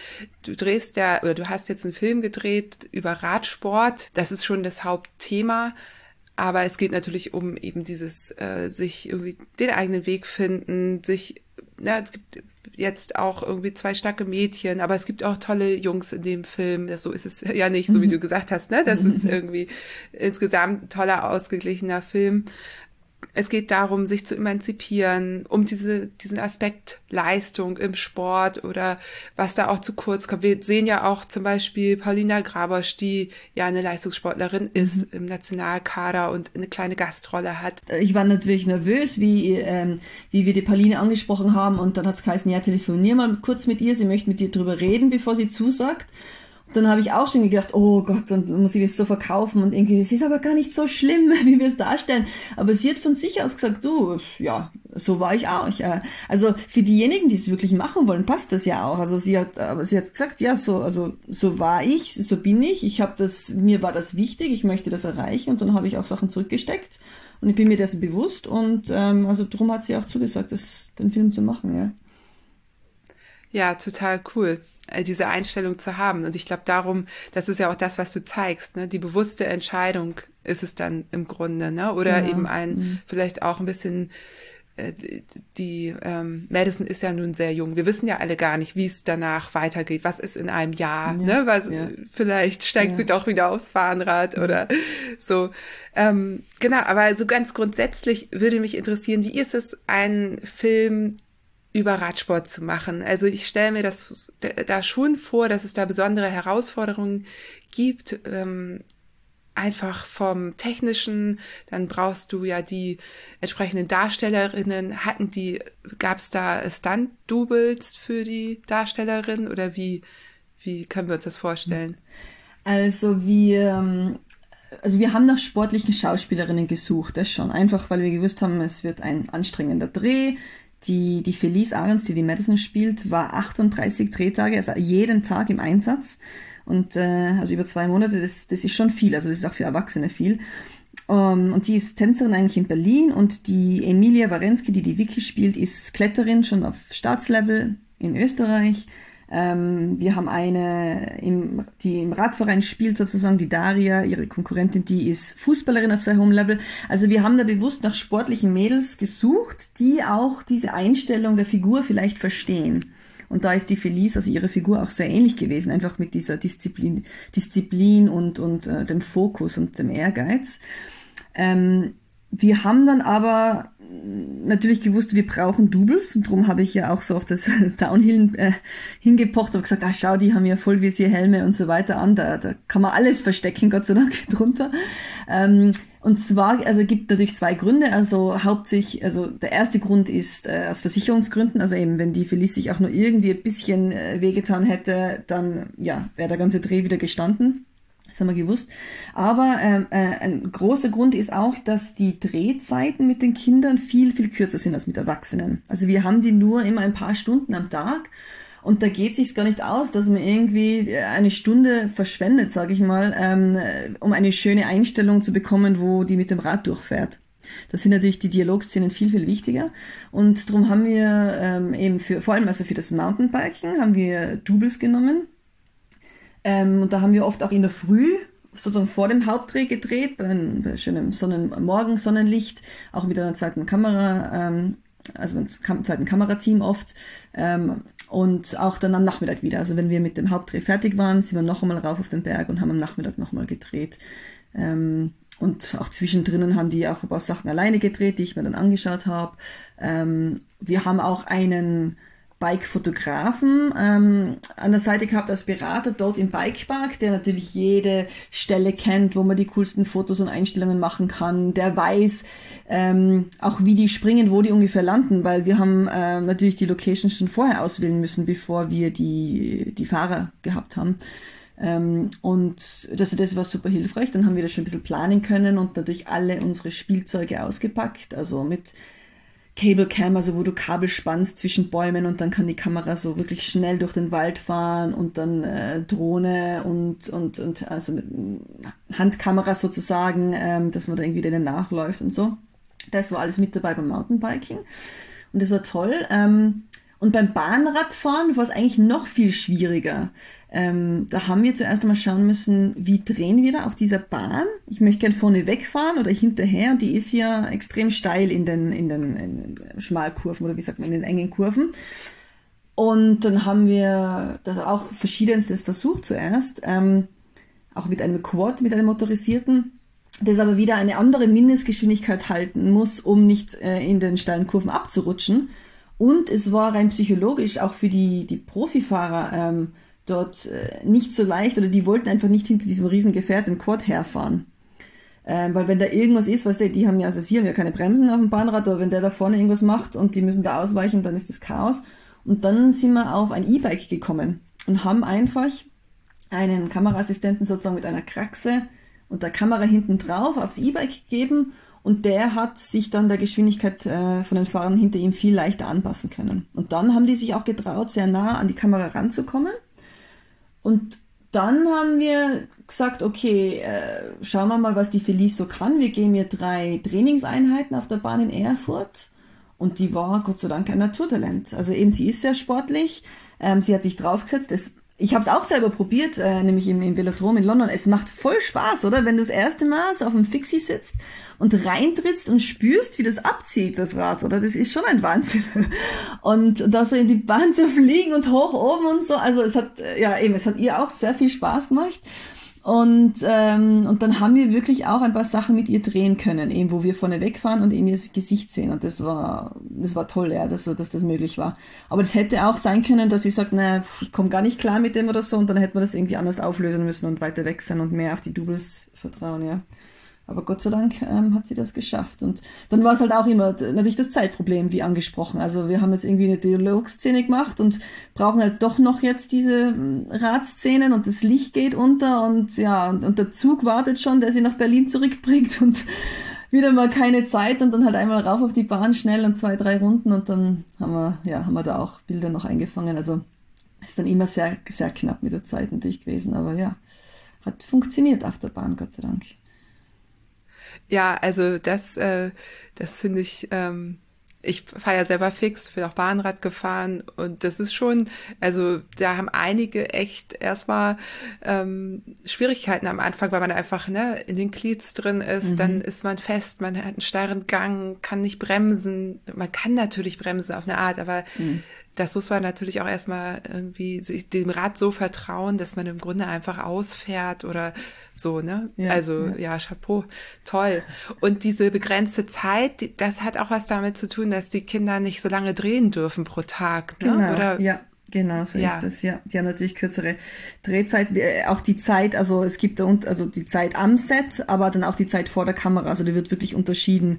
du drehst ja, oder du hast jetzt einen Film gedreht über Radsport, das ist schon das Hauptthema. Aber es geht natürlich um eben dieses, äh, sich irgendwie den eigenen Weg finden, sich, ja, es gibt jetzt auch irgendwie zwei starke Mädchen, aber es gibt auch tolle Jungs in dem Film. Das, so ist es ja nicht, so wie mhm. du gesagt hast, ne? Das ist irgendwie insgesamt ein toller, ausgeglichener Film. Es geht darum, sich zu emanzipieren, um diese, diesen Aspekt Leistung im Sport oder was da auch zu kurz kommt. Wir sehen ja auch zum Beispiel Paulina Grabosch, die ja eine Leistungssportlerin ist mhm. im Nationalkader und eine kleine Gastrolle hat. Ich war natürlich nervös, wie, ähm, wie wir die Pauline angesprochen haben und dann hat es geheißen, ja, telefonier mal kurz mit ihr, sie möchte mit dir drüber reden, bevor sie zusagt dann habe ich auch schon gedacht, oh Gott, dann muss ich das so verkaufen und irgendwie, es ist aber gar nicht so schlimm, wie wir es darstellen. Aber sie hat von sich aus gesagt, du, ja, so war ich auch. Also für diejenigen, die es wirklich machen wollen, passt das ja auch. Also sie hat, aber sie hat gesagt, ja, so, also so war ich, so bin ich. Ich habe das, mir war das wichtig, ich möchte das erreichen und dann habe ich auch Sachen zurückgesteckt und ich bin mir dessen bewusst und ähm, also darum hat sie auch zugesagt, das, den Film zu machen, ja. Ja, total cool. Äh, diese Einstellung zu haben. Und ich glaube darum, das ist ja auch das, was du zeigst, ne? Die bewusste Entscheidung ist es dann im Grunde, ne? Oder ja. eben ein, mhm. vielleicht auch ein bisschen äh, die ähm, Madison ist ja nun sehr jung. Wir wissen ja alle gar nicht, wie es danach weitergeht. Was ist in einem Jahr? Ja, ne? Was, ja. Vielleicht steigt ja. sie doch wieder aufs Fahnrad oder so. Ähm, genau, aber so ganz grundsätzlich würde mich interessieren, wie ist es, einen Film über Radsport zu machen. Also ich stelle mir das da schon vor, dass es da besondere Herausforderungen gibt. Ähm, einfach vom technischen, dann brauchst du ja die entsprechenden Darstellerinnen. Hatten die, gab es da Stunt-Doubles für die Darstellerin oder wie, wie können wir uns das vorstellen? Also wir, ähm, also wir haben nach sportlichen Schauspielerinnen gesucht, das schon. Einfach, weil wir gewusst haben, es wird ein anstrengender Dreh. Die, die Felice Ahrens, die die Madison spielt, war 38 Drehtage, also jeden Tag im Einsatz. Und äh, also über zwei Monate, das, das ist schon viel, also das ist auch für Erwachsene viel. Um, ähm, und sie ist Tänzerin eigentlich in Berlin und die Emilia Warensky, die die Vicky spielt, ist Kletterin schon auf Staatslevel in Österreich. Ähm, wir haben eine, im, die im Radverein spielt sozusagen, die Daria, ihre Konkurrentin, die ist Fußballerin auf sehr hohem Level. Also wir haben da bewusst nach sportlichen Mädels gesucht, die auch diese Einstellung der Figur vielleicht verstehen. Und da ist die Felice, also ihre Figur, auch sehr ähnlich gewesen, einfach mit dieser Disziplin, Disziplin und, und äh, dem Fokus und dem Ehrgeiz. Ähm, wir haben dann aber natürlich gewusst, wir brauchen Doubles und darum habe ich ja auch so auf das Downhill äh, hingepocht und gesagt, ah schau, die haben ja Vollvisierhelme und so weiter an, da, da kann man alles verstecken, Gott sei Dank, drunter. Ähm, und zwar, also gibt natürlich zwei Gründe. Also hauptsächlich, also der erste Grund ist äh, aus Versicherungsgründen. Also eben, wenn die Felice sich auch nur irgendwie ein bisschen äh, wehgetan hätte, dann ja, wäre der ganze Dreh wieder gestanden. Das haben wir gewusst. Aber ähm, äh, ein großer Grund ist auch, dass die Drehzeiten mit den Kindern viel, viel kürzer sind als mit Erwachsenen. Also wir haben die nur immer ein paar Stunden am Tag und da geht sich's gar nicht aus, dass man irgendwie eine Stunde verschwendet, sage ich mal, ähm, um eine schöne Einstellung zu bekommen, wo die mit dem Rad durchfährt. Da sind natürlich die Dialogszenen viel, viel wichtiger. Und darum haben wir ähm, eben für, vor allem also für das Mountainbiken, haben wir Doubles genommen. Ähm, und da haben wir oft auch in der Früh sozusagen vor dem Hauptdreh gedreht, bei, einem, bei schönem Sonnen Morgen Sonnenlicht, auch mit einer zweiten Kamera, ähm, also mit einem zweiten Kamerateam oft. Ähm, und auch dann am Nachmittag wieder. Also wenn wir mit dem Hauptdreh fertig waren, sind wir noch einmal rauf auf den Berg und haben am Nachmittag noch mal gedreht. Ähm, und auch zwischendrin haben die auch ein paar Sachen alleine gedreht, die ich mir dann angeschaut habe. Ähm, wir haben auch einen Bike-Fotografen ähm, an der Seite gehabt als Berater dort im Bikepark, der natürlich jede Stelle kennt, wo man die coolsten Fotos und Einstellungen machen kann. Der weiß ähm, auch, wie die springen, wo die ungefähr landen, weil wir haben äh, natürlich die Locations schon vorher auswählen müssen, bevor wir die, die Fahrer gehabt haben. Ähm, und das, das war super hilfreich. Dann haben wir das schon ein bisschen planen können und natürlich alle unsere Spielzeuge ausgepackt, also mit Cable Cam, also wo du Kabel spannst zwischen Bäumen und dann kann die Kamera so wirklich schnell durch den Wald fahren und dann äh, Drohne und, und, und also mit Handkamera sozusagen, ähm, dass man da irgendwie denen nachläuft und so. Das war alles mit dabei beim Mountainbiking und das war toll. Ähm, und beim Bahnradfahren war es eigentlich noch viel schwieriger. Ähm, da haben wir zuerst einmal schauen müssen, wie drehen wir da auf dieser Bahn. Ich möchte gern vorne wegfahren oder hinterher. Die ist ja extrem steil in den, in den, in Schmalkurven oder wie sagt man, in den engen Kurven. Und dann haben wir das auch verschiedenstes versucht zuerst, ähm, auch mit einem Quad, mit einem motorisierten, das aber wieder eine andere Mindestgeschwindigkeit halten muss, um nicht äh, in den steilen Kurven abzurutschen. Und es war rein psychologisch auch für die, die Profifahrer ähm, dort äh, nicht so leicht oder die wollten einfach nicht hinter diesem riesen Gefährt im Quad herfahren. Ähm, weil wenn da irgendwas ist, weißt du, die haben ja, also sie haben ja keine Bremsen auf dem Bahnrad, aber wenn der da vorne irgendwas macht und die müssen da ausweichen, dann ist das Chaos. Und dann sind wir auf ein E-Bike gekommen und haben einfach einen Kameraassistenten sozusagen mit einer Kraxe und der Kamera hinten drauf aufs E-Bike gegeben und der hat sich dann der Geschwindigkeit äh, von den Fahrern hinter ihm viel leichter anpassen können. Und dann haben die sich auch getraut, sehr nah an die Kamera ranzukommen und dann haben wir gesagt, okay, äh, schauen wir mal, was die Felice so kann. Wir geben ihr drei Trainingseinheiten auf der Bahn in Erfurt. Und die war Gott sei Dank ein Naturtalent. Also eben, sie ist sehr sportlich. Ähm, sie hat sich draufgesetzt. Es ich habe es auch selber probiert, äh, nämlich im, im Velodrom in London. Es macht voll Spaß, oder? Wenn du das erste Mal so auf dem Fixie sitzt und reintrittst und spürst, wie das abzieht, das Rad, oder? Das ist schon ein Wahnsinn. Und da so in die Bahn zu fliegen und hoch oben und so. Also es hat, äh, ja eben, es hat ihr auch sehr viel Spaß gemacht. Und, ähm, und dann haben wir wirklich auch ein paar Sachen mit ihr drehen können, eben wo wir vorne wegfahren und eben ihr Gesicht sehen. Und das war, das war toll, ja, dass, dass das möglich war. Aber das hätte auch sein können, dass sie sagt, naja, ich komme gar nicht klar mit dem oder so und dann hätte man das irgendwie anders auflösen müssen und weiter weg sein und mehr auf die Doubles vertrauen, ja. Aber Gott sei Dank ähm, hat sie das geschafft. Und dann war es halt auch immer natürlich das Zeitproblem, wie angesprochen. Also wir haben jetzt irgendwie eine Dialogszene gemacht und brauchen halt doch noch jetzt diese hm, Radszenen und das Licht geht unter und ja, und, und der Zug wartet schon, der sie nach Berlin zurückbringt und wieder mal keine Zeit und dann halt einmal rauf auf die Bahn schnell und zwei, drei Runden und dann haben wir, ja, haben wir da auch Bilder noch eingefangen. Also ist dann immer sehr, sehr knapp mit der Zeit natürlich gewesen, aber ja, hat funktioniert auf der Bahn, Gott sei Dank. Ja, also das, äh, das finde ich, ähm, ich fahre ja selber fix, bin auch Bahnrad gefahren und das ist schon, also da haben einige echt erstmal ähm, Schwierigkeiten am Anfang, weil man einfach ne, in den Glieds drin ist, mhm. dann ist man fest, man hat einen steilen Gang, kann nicht bremsen. Man kann natürlich bremsen auf eine Art, aber mhm das muss man natürlich auch erstmal irgendwie sich dem Rad so vertrauen, dass man im Grunde einfach ausfährt oder so, ne? Ja, also ja. ja, Chapeau, toll. Und diese begrenzte Zeit, das hat auch was damit zu tun, dass die Kinder nicht so lange drehen dürfen pro Tag, ne? Genau, oder? Ja. Genau, so ja. ist es, ja. Die haben natürlich kürzere Drehzeit, äh, auch die Zeit, also es gibt da also die Zeit am Set, aber dann auch die Zeit vor der Kamera, also die wird wirklich unterschieden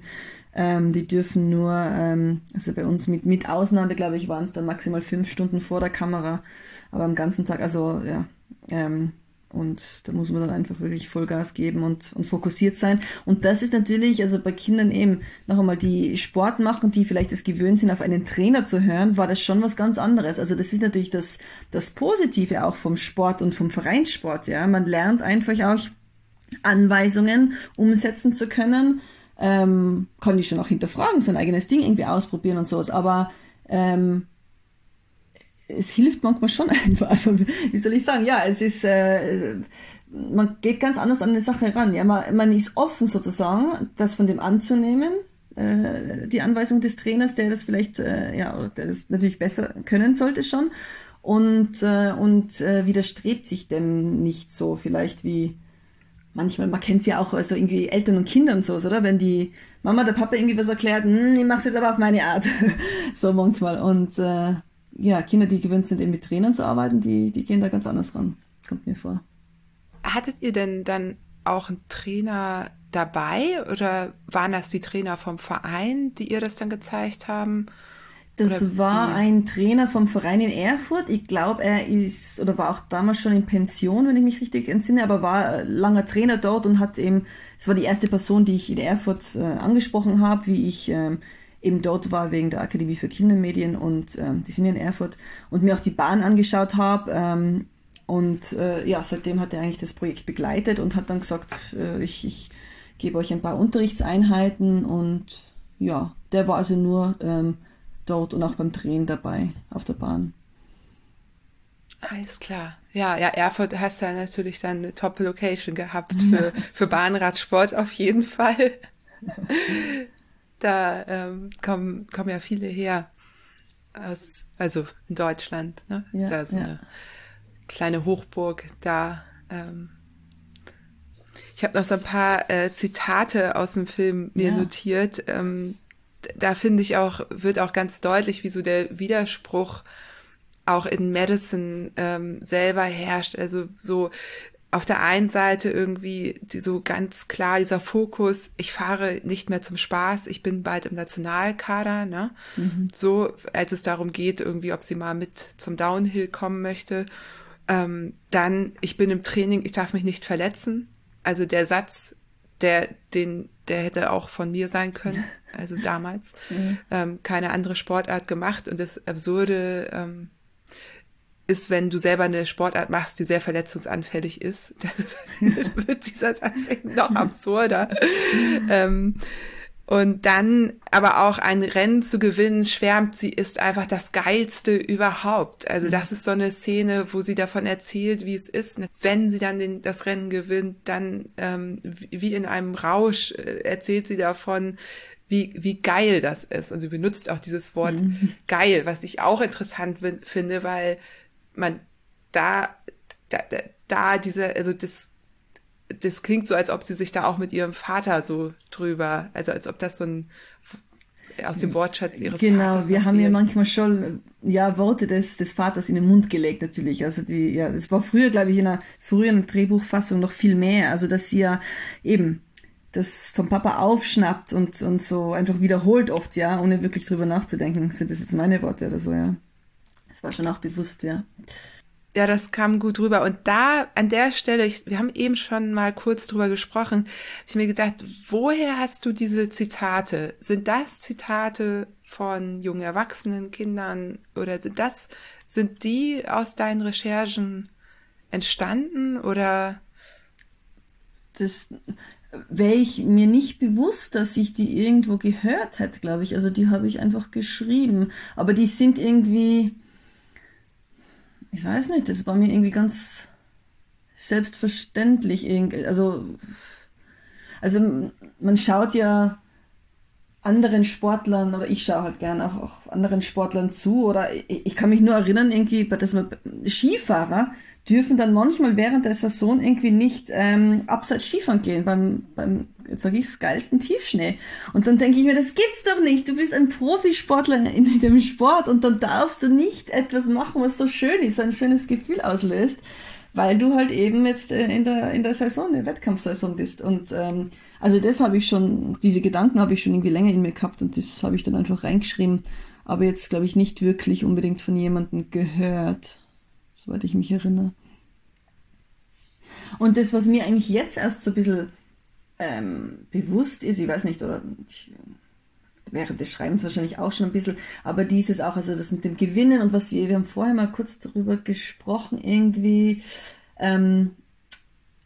ähm, die dürfen nur, ähm, also bei uns mit, mit Ausnahme, glaube ich, waren es dann maximal fünf Stunden vor der Kamera, aber am ganzen Tag, also ja, ähm, und da muss man dann einfach wirklich Vollgas geben und, und fokussiert sein. Und das ist natürlich, also bei Kindern eben, noch einmal, die Sport machen, die vielleicht es gewöhnt sind, auf einen Trainer zu hören, war das schon was ganz anderes. Also das ist natürlich das, das Positive auch vom Sport und vom Vereinssport, ja. Man lernt einfach auch Anweisungen umsetzen zu können ähm, kann ich schon auch hinterfragen, sein eigenes Ding irgendwie ausprobieren und sowas, aber ähm, es hilft manchmal schon einfach. Also, wie soll ich sagen? Ja, es ist, äh, man geht ganz anders an eine Sache ran. Ja, man, man ist offen sozusagen, das von dem anzunehmen, äh, die Anweisung des Trainers, der das vielleicht, äh, ja, der das natürlich besser können sollte schon und, äh, und äh, widerstrebt sich dem nicht so vielleicht wie, manchmal, man kennt es ja auch, also irgendwie Eltern und Kinder und so, oder? Wenn die Mama, der Papa irgendwie was erklärt, hm, ich mach's jetzt aber auf meine Art. so manchmal. Und äh, ja, Kinder, die gewöhnt sind, eben mit Trainern zu arbeiten, die, die gehen da ganz anders ran. Kommt mir vor. Hattet ihr denn dann auch einen Trainer dabei oder waren das die Trainer vom Verein, die ihr das dann gezeigt haben? Das oder war wie? ein Trainer vom Verein in Erfurt. Ich glaube, er ist oder war auch damals schon in Pension, wenn ich mich richtig entsinne, aber war langer Trainer dort und hat eben, es war die erste Person, die ich in Erfurt äh, angesprochen habe, wie ich ähm, eben dort war wegen der Akademie für Kindermedien und ähm, die sind in Erfurt und mir auch die Bahn angeschaut habe. Ähm, und äh, ja, seitdem hat er eigentlich das Projekt begleitet und hat dann gesagt, äh, ich, ich gebe euch ein paar Unterrichtseinheiten und ja, der war also nur ähm, dort und auch beim Drehen dabei auf der Bahn. Alles klar. Ja, ja, Erfurt hast ja natürlich dann eine Top-Location gehabt für, für Bahnradsport auf jeden Fall. da ähm, kommen, kommen ja viele her. Aus, also in Deutschland. Ne? Ja, ist ja so ja. eine kleine Hochburg da. Ähm. Ich habe noch so ein paar äh, Zitate aus dem Film mir ja. notiert. Ähm, da finde ich auch, wird auch ganz deutlich, wie so der Widerspruch auch in Madison ähm, selber herrscht. Also so auf der einen Seite irgendwie die, so ganz klar dieser Fokus, ich fahre nicht mehr zum Spaß, ich bin bald im Nationalkader, ne? Mhm. So, als es darum geht, irgendwie, ob sie mal mit zum Downhill kommen möchte. Ähm, dann, ich bin im Training, ich darf mich nicht verletzen. Also der Satz, der, den, der hätte auch von mir sein können, also damals. Mhm. Ähm, keine andere Sportart gemacht und das Absurde ähm, ist, wenn du selber eine Sportart machst, die sehr verletzungsanfällig ist, dann wird dieser Satz eben noch absurder. ähm, und dann aber auch ein Rennen zu gewinnen, schwärmt sie, ist einfach das Geilste überhaupt. Also das ist so eine Szene, wo sie davon erzählt, wie es ist. Wenn sie dann den, das Rennen gewinnt, dann ähm, wie in einem Rausch äh, erzählt sie davon, wie, wie geil das ist. Und sie benutzt auch dieses Wort mhm. geil, was ich auch interessant finde, weil man da, da, da diese, also das das klingt so, als ob sie sich da auch mit ihrem Vater so drüber, also als ob das so ein aus dem Wortschatz ihres genau, Vaters. Genau, wir haben ja manchmal schon ja Worte des, des Vaters in den Mund gelegt natürlich. Also die, ja, das war früher, glaube ich, in einer früheren Drehbuchfassung noch viel mehr. Also dass sie ja eben das vom Papa aufschnappt und, und so einfach wiederholt oft, ja, ohne wirklich drüber nachzudenken. Sind das jetzt meine Worte oder so, ja. Das war schon auch bewusst, ja. Ja, das kam gut rüber. Und da, an der Stelle, ich, wir haben eben schon mal kurz drüber gesprochen, hab ich mir gedacht, woher hast du diese Zitate? Sind das Zitate von jungen Erwachsenen, Kindern oder sind das, sind die aus deinen Recherchen entstanden oder? Das, wäre ich mir nicht bewusst, dass ich die irgendwo gehört hätte, glaube ich. Also die habe ich einfach geschrieben. Aber die sind irgendwie, ich weiß nicht, das war mir irgendwie ganz selbstverständlich. Also, also man schaut ja anderen Sportlern, oder ich schaue halt gern auch, auch anderen Sportlern zu, oder ich, ich kann mich nur erinnern, irgendwie, dass man Skifahrer, dürfen dann manchmal während der Saison irgendwie nicht ähm, abseits Skifahren gehen, beim, beim jetzt sage ich geilsten Tiefschnee. Und dann denke ich mir, das gibt's doch nicht. Du bist ein Profisportler in dem Sport und dann darfst du nicht etwas machen, was so schön ist, ein schönes Gefühl auslöst, weil du halt eben jetzt äh, in der in der Saison, in der Wettkampfsaison bist. Und ähm, also das habe ich schon, diese Gedanken habe ich schon irgendwie länger in mir gehabt und das habe ich dann einfach reingeschrieben. Aber jetzt glaube ich nicht wirklich unbedingt von jemandem gehört soweit ich mich erinnere. Und das, was mir eigentlich jetzt erst so ein bisschen ähm, bewusst ist, ich weiß nicht, oder ich, während des Schreibens wahrscheinlich auch schon ein bisschen, aber dieses auch, also das mit dem Gewinnen und was wir, wir haben vorher mal kurz darüber gesprochen, irgendwie, ähm,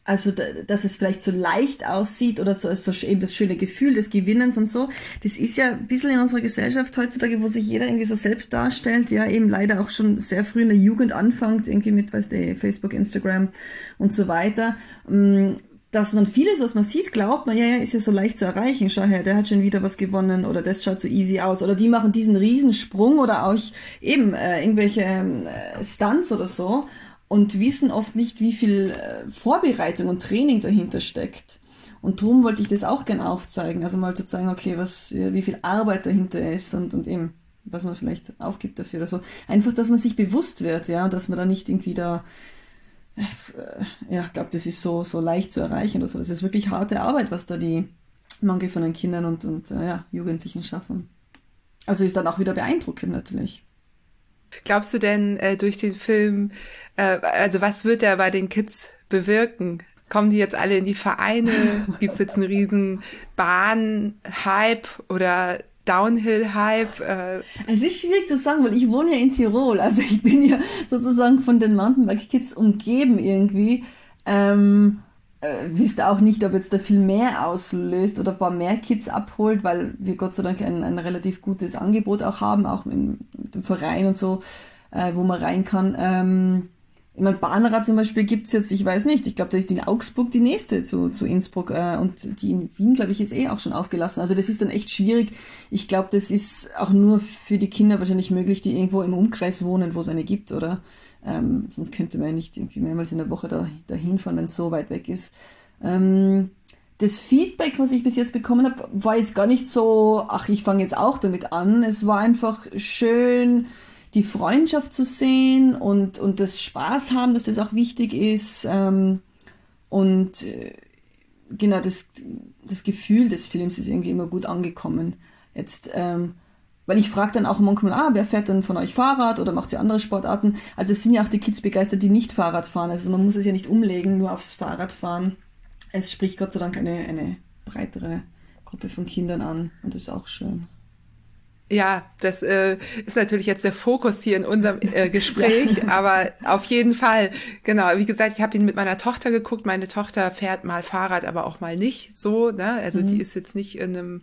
also dass es vielleicht so leicht aussieht oder so, so eben das schöne Gefühl des Gewinnens und so, das ist ja ein bisschen in unserer Gesellschaft heutzutage, wo sich jeder irgendwie so selbst darstellt, ja eben leider auch schon sehr früh in der Jugend anfängt, irgendwie mit, weißt du, Facebook, Instagram und so weiter, mm, dass man vieles, was man sieht, glaubt man, ja, ja, ist ja so leicht zu erreichen. Schau her, der hat schon wieder was gewonnen oder das schaut so easy aus. Oder die machen diesen Riesensprung oder auch eben äh, irgendwelche äh, Stunts oder so und wissen oft nicht, wie viel äh, Vorbereitung und Training dahinter steckt. Und darum wollte ich das auch gern aufzeigen, also mal zu zeigen, okay, was, wie viel Arbeit dahinter ist und, und eben, was man vielleicht aufgibt dafür oder so. Einfach, dass man sich bewusst wird, ja, dass man da nicht irgendwie da, äh, ja, ich glaube, das ist so, so leicht zu erreichen oder so. Das ist wirklich harte Arbeit, was da die manche von den Kindern und, und äh, ja, Jugendlichen schaffen. Also ist dann auch wieder beeindruckend natürlich. Glaubst du denn äh, durch den Film, äh, also was wird er bei den Kids bewirken? Kommen die jetzt alle in die Vereine? Gibt es jetzt einen riesen Bahn-Hype oder Downhill-Hype? Äh? Es ist schwierig zu sagen, weil ich wohne ja in Tirol. Also ich bin ja sozusagen von den Mountainbike-Kids umgeben irgendwie. Ähm, äh, wisst auch nicht, ob jetzt da viel mehr auslöst oder ein paar mehr Kids abholt, weil wir Gott sei Dank ein, ein relativ gutes Angebot auch haben, auch im, mit dem Verein und so, äh, wo man rein kann. Ähm, ich meine, Bahnrad zum Beispiel gibt's jetzt, ich weiß nicht, ich glaube, da ist in Augsburg die nächste zu, zu Innsbruck äh, und die in Wien, glaube ich, ist eh auch schon aufgelassen. Also das ist dann echt schwierig. Ich glaube, das ist auch nur für die Kinder wahrscheinlich möglich, die irgendwo im Umkreis wohnen, wo es eine gibt, oder? Ähm, sonst könnte man ja nicht irgendwie mehrmals in der Woche da, dahin fahren, wenn es so weit weg ist. Ähm, das Feedback, was ich bis jetzt bekommen habe, war jetzt gar nicht so, ach, ich fange jetzt auch damit an. Es war einfach schön, die Freundschaft zu sehen und, und das Spaß haben, dass das auch wichtig ist. Ähm, und äh, genau, das, das Gefühl des Films ist irgendwie immer gut angekommen. Jetzt ähm, weil ich frage dann auch manchmal, ah, wer fährt denn von euch Fahrrad oder macht ihr andere Sportarten? Also es sind ja auch die Kids begeistert, die nicht Fahrrad fahren. Also man muss es ja nicht umlegen, nur aufs Fahrrad fahren. Es spricht Gott sei Dank eine, eine breitere Gruppe von Kindern an und das ist auch schön. Ja, das äh, ist natürlich jetzt der Fokus hier in unserem äh, Gespräch, ja. aber auf jeden Fall, genau, wie gesagt, ich habe ihn mit meiner Tochter geguckt. Meine Tochter fährt mal Fahrrad, aber auch mal nicht so. Ne? Also mhm. die ist jetzt nicht in einem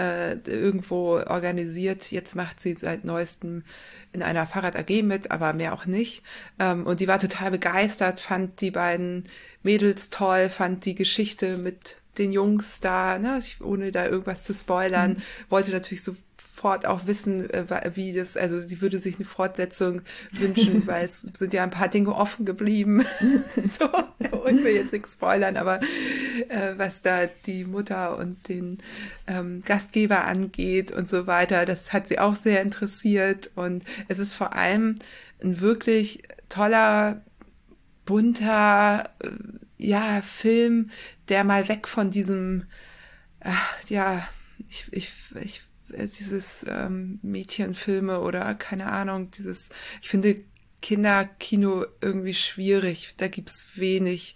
äh, irgendwo organisiert. Jetzt macht sie seit neuestem in einer Fahrrad AG mit, aber mehr auch nicht. Ähm, und die war total begeistert, fand die beiden Mädels toll, fand die Geschichte mit den Jungs da, ne, ohne da irgendwas zu spoilern, mhm. wollte natürlich so sofort auch wissen, äh, wie das, also sie würde sich eine Fortsetzung wünschen, weil es sind ja ein paar Dinge offen geblieben. so, und will jetzt nichts spoilern, aber äh, was da die Mutter und den ähm, Gastgeber angeht und so weiter, das hat sie auch sehr interessiert. Und es ist vor allem ein wirklich toller, bunter, äh, ja, Film, der mal weg von diesem, ach, ja, ich, ich, ich dieses ähm, Mädchenfilme oder keine Ahnung, dieses, ich finde Kinderkino irgendwie schwierig. Da gibt's wenig,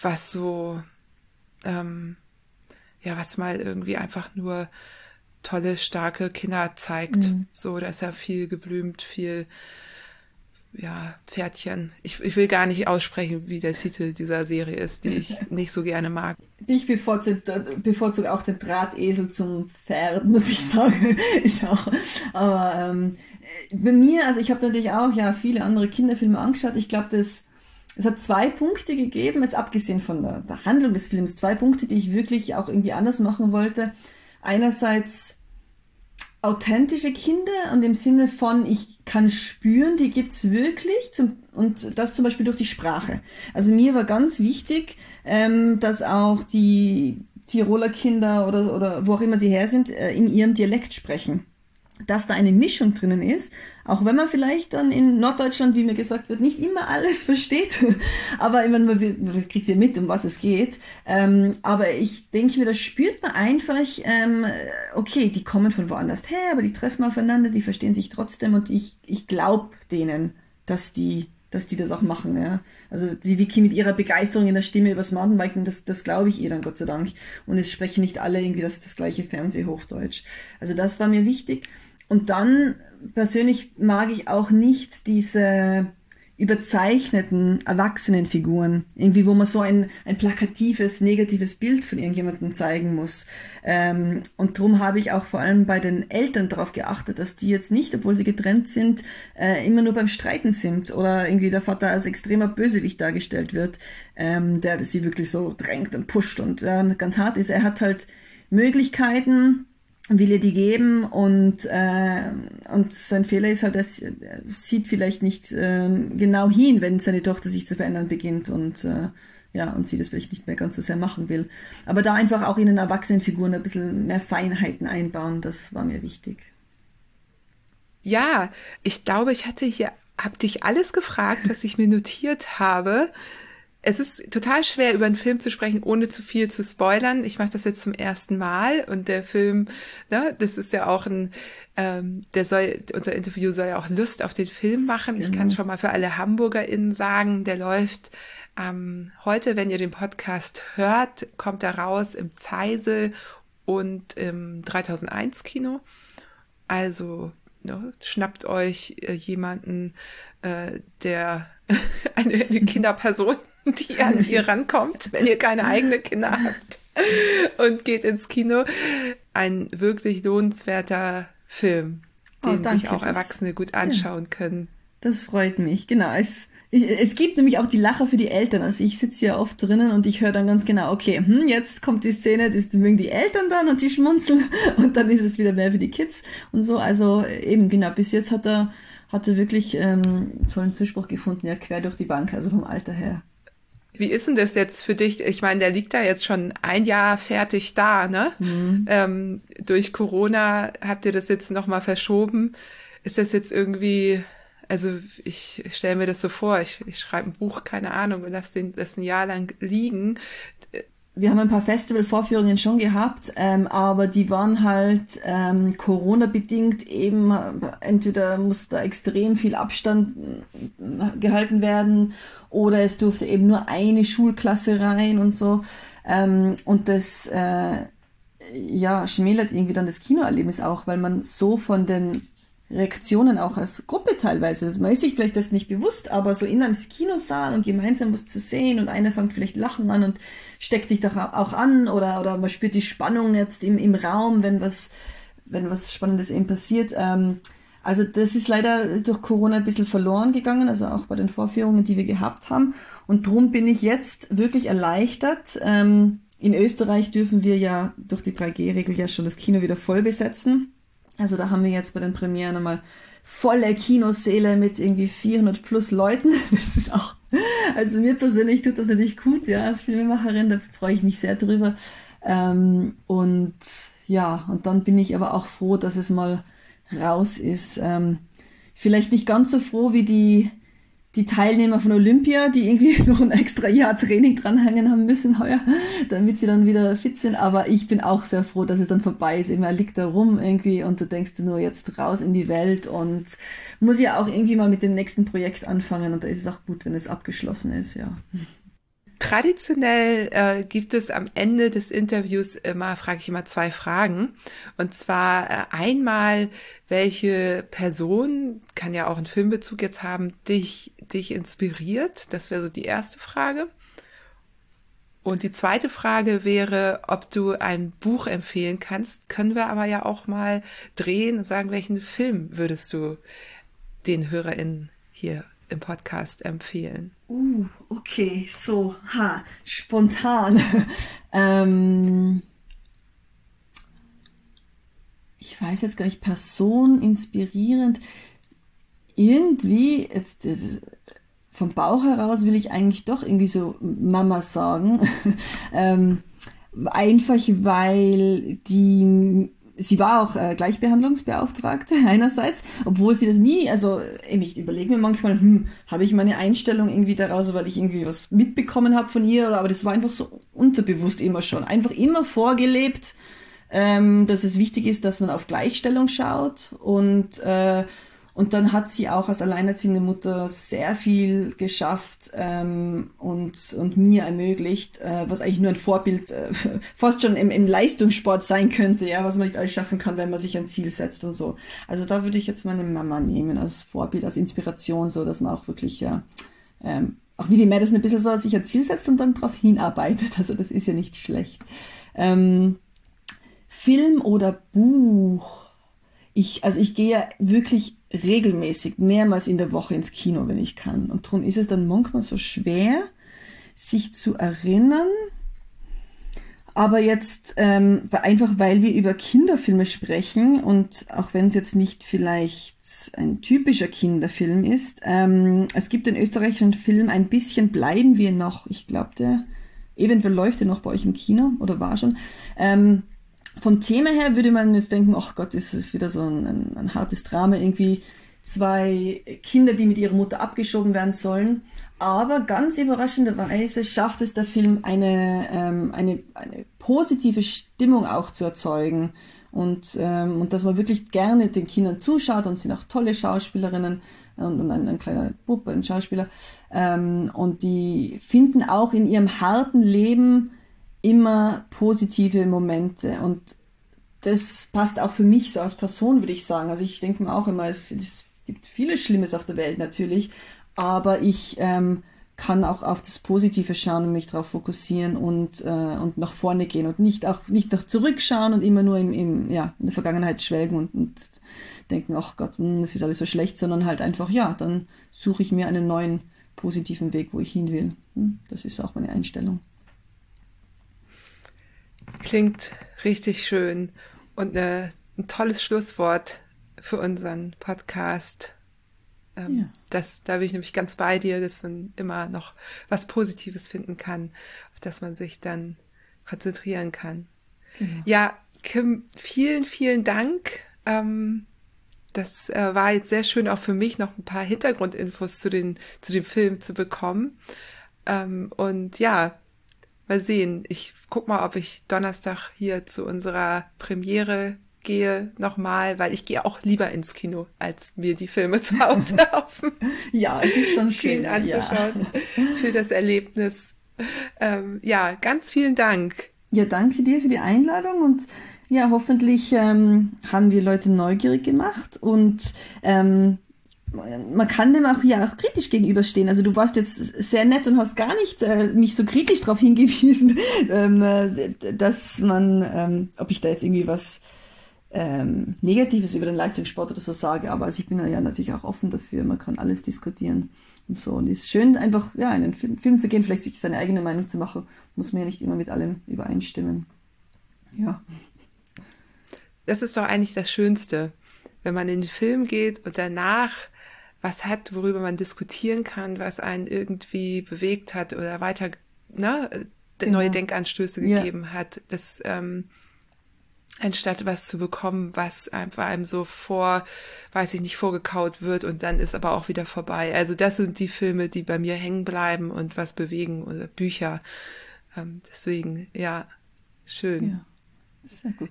was so, ähm, ja, was mal irgendwie einfach nur tolle, starke Kinder zeigt. Mhm. So, da ist ja viel geblümt, viel ja, Pferdchen. Ich, ich will gar nicht aussprechen, wie der Titel dieser Serie ist, die ich nicht so gerne mag. Ich bevorzuge, bevorzuge auch den Drahtesel zum Pferd, muss ich sagen. ist auch, aber ähm, bei mir, also ich habe natürlich auch ja viele andere Kinderfilme angeschaut. Ich glaube, das es hat zwei Punkte gegeben, jetzt abgesehen von der, der Handlung des Films, zwei Punkte, die ich wirklich auch irgendwie anders machen wollte. Einerseits authentische Kinder und im Sinne von, ich kann spüren, die gibt's wirklich zum, und das zum Beispiel durch die Sprache. Also mir war ganz wichtig, ähm, dass auch die Tiroler Kinder oder, oder wo auch immer sie her sind, äh, in ihrem Dialekt sprechen dass da eine Mischung drinnen ist, auch wenn man vielleicht dann in Norddeutschland, wie mir gesagt wird, nicht immer alles versteht, aber ich meine, man, kriegt ja mit, um was es geht. Ähm, aber ich denke mir, da spürt man einfach, ähm, okay, die kommen von woanders her, aber die treffen aufeinander, die verstehen sich trotzdem und ich, ich glaube denen, dass die dass die das auch machen. Ja. Also die Vicky mit ihrer Begeisterung in der Stimme übers Mountainbiken, das, das glaube ich ihr dann Gott sei Dank. Und es sprechen nicht alle irgendwie das, das gleiche Fernsehhochdeutsch. Also das war mir wichtig. Und dann persönlich mag ich auch nicht diese überzeichneten Erwachsenenfiguren, irgendwie, wo man so ein, ein plakatives, negatives Bild von irgendjemandem zeigen muss. Ähm, und darum habe ich auch vor allem bei den Eltern darauf geachtet, dass die jetzt nicht, obwohl sie getrennt sind, äh, immer nur beim Streiten sind oder irgendwie der Vater als extremer Bösewicht dargestellt wird, ähm, der sie wirklich so drängt und pusht und äh, ganz hart ist. Er hat halt Möglichkeiten, will ihr die geben und, äh, und sein Fehler ist halt, er sieht vielleicht nicht äh, genau hin, wenn seine Tochter sich zu verändern beginnt und äh, ja, und sie das vielleicht nicht mehr ganz so sehr machen will. Aber da einfach auch in den Erwachsenenfiguren ein bisschen mehr Feinheiten einbauen, das war mir wichtig. Ja, ich glaube, ich hatte hier, hab dich alles gefragt, was ich mir notiert habe es ist total schwer, über einen Film zu sprechen, ohne zu viel zu spoilern. Ich mache das jetzt zum ersten Mal und der Film, ne, das ist ja auch ein, ähm, der soll, unser Interview soll ja auch Lust auf den Film machen. Genau. Ich kann genau. schon mal für alle HamburgerInnen sagen, der läuft ähm, heute, wenn ihr den Podcast hört, kommt er raus im Zeisel und im 3001 Kino. Also ne, schnappt euch äh, jemanden, äh, der eine, eine Kinderperson die an ihr rankommt, wenn ihr keine eigenen Kinder habt und geht ins Kino. Ein wirklich lohnenswerter Film, oh, den oh, sich auch Erwachsene gut anschauen ja. können. Das freut mich, genau. Es, es gibt nämlich auch die Lacher für die Eltern. Also ich sitze hier oft drinnen und ich höre dann ganz genau, okay, hm, jetzt kommt die Szene, das mögen die Eltern dann und die schmunzeln und dann ist es wieder mehr für die Kids und so. Also eben genau, bis jetzt hat er, hat er wirklich ähm, tollen Zuspruch gefunden, ja, quer durch die Bank, also vom Alter her. Wie ist denn das jetzt für dich? Ich meine, der liegt da jetzt schon ein Jahr fertig da, ne? Mhm. Ähm, durch Corona habt ihr das jetzt nochmal verschoben. Ist das jetzt irgendwie, also ich stelle mir das so vor, ich, ich schreibe ein Buch, keine Ahnung, und lasse den das ein Jahr lang liegen wir haben ein paar Festival-Vorführungen schon gehabt, ähm, aber die waren halt ähm, Corona-bedingt eben, entweder muss da extrem viel Abstand äh, gehalten werden oder es durfte eben nur eine Schulklasse rein und so. Ähm, und das äh, ja, schmälert irgendwie dann das Kinoerlebnis auch, weil man so von den Reaktionen auch als Gruppe teilweise. man ist sich vielleicht das nicht bewusst, aber so in einem Kinosaal und gemeinsam was zu sehen und einer fängt vielleicht Lachen an und steckt dich doch auch an oder, oder man spürt die Spannung jetzt im, im Raum, wenn was, wenn was Spannendes eben passiert. Ähm, also das ist leider durch Corona ein bisschen verloren gegangen, also auch bei den Vorführungen, die wir gehabt haben. Und drum bin ich jetzt wirklich erleichtert. Ähm, in Österreich dürfen wir ja durch die 3G-Regel ja schon das Kino wieder voll besetzen. Also da haben wir jetzt bei den Premieren einmal volle Kinosäle mit irgendwie 400 plus Leuten. Das ist auch, also mir persönlich tut das natürlich gut, ja, als Filmemacherin, da freue ich mich sehr drüber. Ähm, und ja, und dann bin ich aber auch froh, dass es mal raus ist. Ähm, vielleicht nicht ganz so froh wie die die Teilnehmer von Olympia, die irgendwie noch ein extra Jahr Training dranhängen haben müssen heuer, damit sie dann wieder fit sind. Aber ich bin auch sehr froh, dass es dann vorbei ist. Immer liegt da rum irgendwie und du denkst nur jetzt raus in die Welt und muss ja auch irgendwie mal mit dem nächsten Projekt anfangen und da ist es auch gut, wenn es abgeschlossen ist, ja. Traditionell äh, gibt es am Ende des Interviews immer, frage ich immer zwei Fragen. Und zwar äh, einmal, welche Person, kann ja auch einen Filmbezug jetzt haben, dich, dich inspiriert. Das wäre so die erste Frage. Und die zweite Frage wäre, ob du ein Buch empfehlen kannst. Können wir aber ja auch mal drehen und sagen, welchen Film würdest du den HörerInnen hier im Podcast empfehlen? Uh, okay, so, ha, spontan. ähm, ich weiß jetzt gar nicht, Person inspirierend. Irgendwie, jetzt, vom Bauch heraus will ich eigentlich doch irgendwie so Mama sagen. ähm, einfach weil die sie war auch äh, Gleichbehandlungsbeauftragte einerseits, obwohl sie das nie, also ich überlege mir manchmal, hm, habe ich meine Einstellung irgendwie daraus, weil ich irgendwie was mitbekommen habe von ihr, aber das war einfach so unterbewusst immer schon, einfach immer vorgelebt, ähm, dass es wichtig ist, dass man auf Gleichstellung schaut und äh, und dann hat sie auch als alleinerziehende Mutter sehr viel geschafft ähm, und, und mir ermöglicht, äh, was eigentlich nur ein Vorbild äh, fast schon im, im Leistungssport sein könnte, ja, was man nicht alles schaffen kann, wenn man sich ein Ziel setzt und so. Also da würde ich jetzt meine Mama nehmen als Vorbild, als Inspiration, so dass man auch wirklich ja ähm, auch wie die Madison ein bisschen so sich ein Ziel setzt und dann darauf hinarbeitet. Also das ist ja nicht schlecht. Ähm, Film oder Buch? Ich, also ich gehe ja wirklich regelmäßig, mehrmals in der Woche ins Kino, wenn ich kann. Und darum ist es dann manchmal so schwer, sich zu erinnern. Aber jetzt ähm, einfach, weil wir über Kinderfilme sprechen und auch wenn es jetzt nicht vielleicht ein typischer Kinderfilm ist, ähm, es gibt den österreichischen Film Ein bisschen bleiben wir noch. Ich glaube, der eventuell läuft der noch bei euch im Kino oder war schon. Ähm, vom Thema her würde man jetzt denken, ach Gott, ist es wieder so ein, ein, ein, hartes Drama, irgendwie zwei Kinder, die mit ihrer Mutter abgeschoben werden sollen. Aber ganz überraschenderweise schafft es der Film eine, ähm, eine, eine positive Stimmung auch zu erzeugen. Und, ähm, und dass man wirklich gerne den Kindern zuschaut und sind auch tolle Schauspielerinnen und, und ein, ein kleiner Bub, ein Schauspieler. Ähm, und die finden auch in ihrem harten Leben immer positive Momente und das passt auch für mich so als Person, würde ich sagen. Also ich denke mir auch immer, es, es, gibt vieles Schlimmes auf der Welt natürlich, aber ich ähm, kann auch auf das Positive schauen und mich darauf fokussieren und, äh, und nach vorne gehen und nicht auch nicht nach zurückschauen und immer nur im, im, ja, in der Vergangenheit schwelgen und, und denken, ach Gott, hm, das ist alles so schlecht, sondern halt einfach, ja, dann suche ich mir einen neuen positiven Weg, wo ich hin will. Hm, das ist auch meine Einstellung. Klingt richtig schön und äh, ein tolles Schlusswort für unseren Podcast. Ähm, ja. das, da bin ich nämlich ganz bei dir, dass man immer noch was Positives finden kann, auf das man sich dann konzentrieren kann. Genau. Ja, Kim, vielen, vielen Dank. Ähm, das äh, war jetzt sehr schön, auch für mich noch ein paar Hintergrundinfos zu, den, zu dem Film zu bekommen. Ähm, und ja, mal sehen. Ich guck mal, ob ich Donnerstag hier zu unserer Premiere gehe nochmal, weil ich gehe auch lieber ins Kino, als mir die Filme zu Hause auf ja, es ist schon schön anzuschauen ja. für das Erlebnis. Ähm, ja, ganz vielen Dank. Ja, danke dir für die Einladung und ja, hoffentlich ähm, haben wir Leute neugierig gemacht und ähm, man kann dem auch ja auch kritisch gegenüberstehen. Also du warst jetzt sehr nett und hast gar nicht äh, mich so kritisch darauf hingewiesen, ähm, äh, dass man, ähm, ob ich da jetzt irgendwie was ähm, Negatives über den Leistungssport oder so sage, aber also ich bin ja natürlich auch offen dafür. Man kann alles diskutieren und so. Und es ist schön, einfach ja in einen Film, Film zu gehen, vielleicht sich seine eigene Meinung zu machen. Muss man ja nicht immer mit allem übereinstimmen. Ja. Das ist doch eigentlich das Schönste, wenn man in den Film geht und danach was hat, worüber man diskutieren kann, was einen irgendwie bewegt hat oder weiter ne, genau. neue Denkanstöße gegeben ja. hat. Das ähm, anstatt was zu bekommen, was einfach einem so vor, weiß ich nicht, vorgekaut wird und dann ist aber auch wieder vorbei. Also das sind die Filme, die bei mir hängen bleiben und was bewegen oder Bücher. Ähm, deswegen, ja, schön. Ja.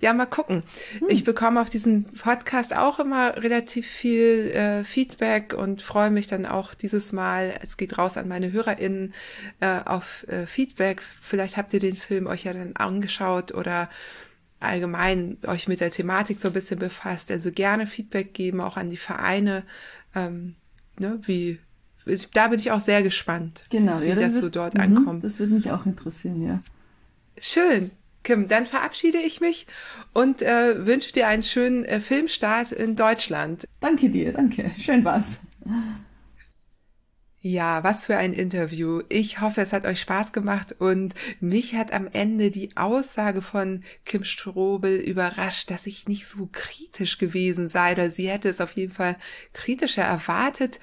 Ja, mal gucken. Hm. Ich bekomme auf diesen Podcast auch immer relativ viel äh, Feedback und freue mich dann auch dieses Mal, es geht raus an meine HörerInnen, äh, auf äh, Feedback. Vielleicht habt ihr den Film euch ja dann angeschaut oder allgemein euch mit der Thematik so ein bisschen befasst. Also gerne Feedback geben, auch an die Vereine. Ähm, ne, wie, da bin ich auch sehr gespannt, genau, wie ja, das, das wird, so dort mh, ankommt. Das würde mich auch interessieren, ja. Schön. Kim, dann verabschiede ich mich und äh, wünsche dir einen schönen äh, Filmstart in Deutschland. Danke dir, danke. Schön war's. Ja, was für ein Interview. Ich hoffe, es hat euch Spaß gemacht und mich hat am Ende die Aussage von Kim Strobel überrascht, dass ich nicht so kritisch gewesen sei oder sie hätte es auf jeden Fall kritischer erwartet.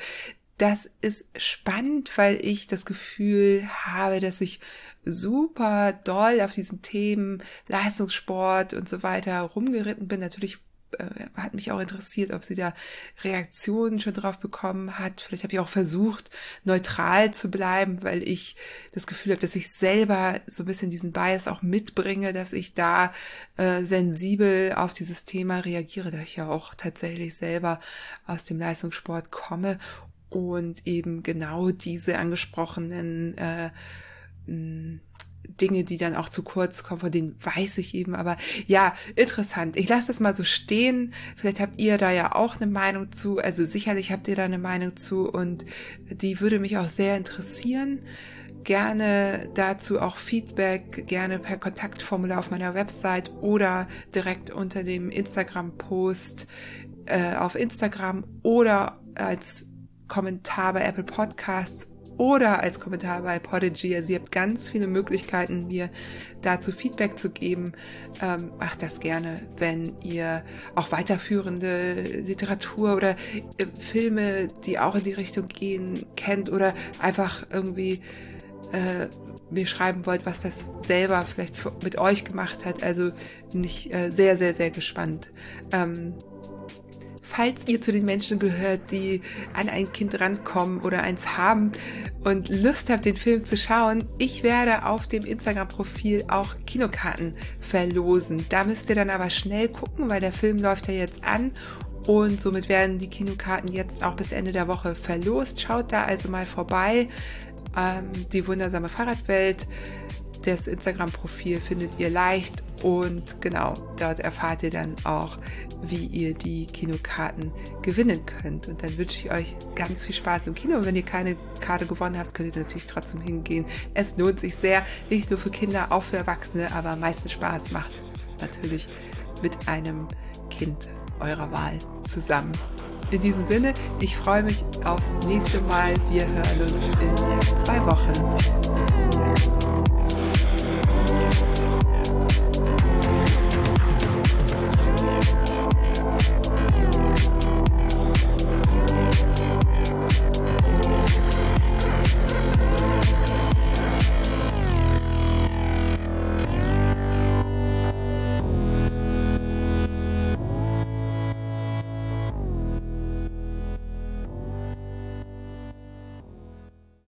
Das ist spannend, weil ich das Gefühl habe, dass ich super doll auf diesen Themen Leistungssport und so weiter rumgeritten bin. Natürlich äh, hat mich auch interessiert, ob sie da Reaktionen schon drauf bekommen hat. Vielleicht habe ich auch versucht, neutral zu bleiben, weil ich das Gefühl habe, dass ich selber so ein bisschen diesen Bias auch mitbringe, dass ich da äh, sensibel auf dieses Thema reagiere, da ich ja auch tatsächlich selber aus dem Leistungssport komme und eben genau diese angesprochenen äh, Dinge, die dann auch zu kurz kommen, von denen weiß ich eben. Aber ja, interessant. Ich lasse das mal so stehen. Vielleicht habt ihr da ja auch eine Meinung zu. Also sicherlich habt ihr da eine Meinung zu und die würde mich auch sehr interessieren. Gerne dazu auch Feedback, gerne per Kontaktformular auf meiner Website oder direkt unter dem Instagram-Post äh, auf Instagram oder als Kommentar bei Apple Podcasts oder als Kommentar bei Podigy. Also ihr habt ganz viele Möglichkeiten, mir dazu Feedback zu geben. Ähm, macht das gerne, wenn ihr auch weiterführende Literatur oder äh, Filme, die auch in die Richtung gehen, kennt oder einfach irgendwie äh, mir schreiben wollt, was das selber vielleicht mit euch gemacht hat. Also bin ich äh, sehr, sehr, sehr gespannt. Ähm, falls ihr zu den Menschen gehört, die an ein Kind rankommen oder eins haben und Lust habt, den Film zu schauen, ich werde auf dem Instagram-Profil auch Kinokarten verlosen. Da müsst ihr dann aber schnell gucken, weil der Film läuft ja jetzt an und somit werden die Kinokarten jetzt auch bis Ende der Woche verlost. Schaut da also mal vorbei. Ähm, die wundersame Fahrradwelt das Instagram-Profil findet ihr leicht und genau, dort erfahrt ihr dann auch, wie ihr die Kinokarten gewinnen könnt. Und dann wünsche ich euch ganz viel Spaß im Kino. Und wenn ihr keine Karte gewonnen habt, könnt ihr natürlich trotzdem hingehen. Es lohnt sich sehr, nicht nur für Kinder, auch für Erwachsene, aber am meisten Spaß macht es natürlich mit einem Kind eurer Wahl zusammen. In diesem Sinne, ich freue mich aufs nächste Mal. Wir hören uns in zwei Wochen.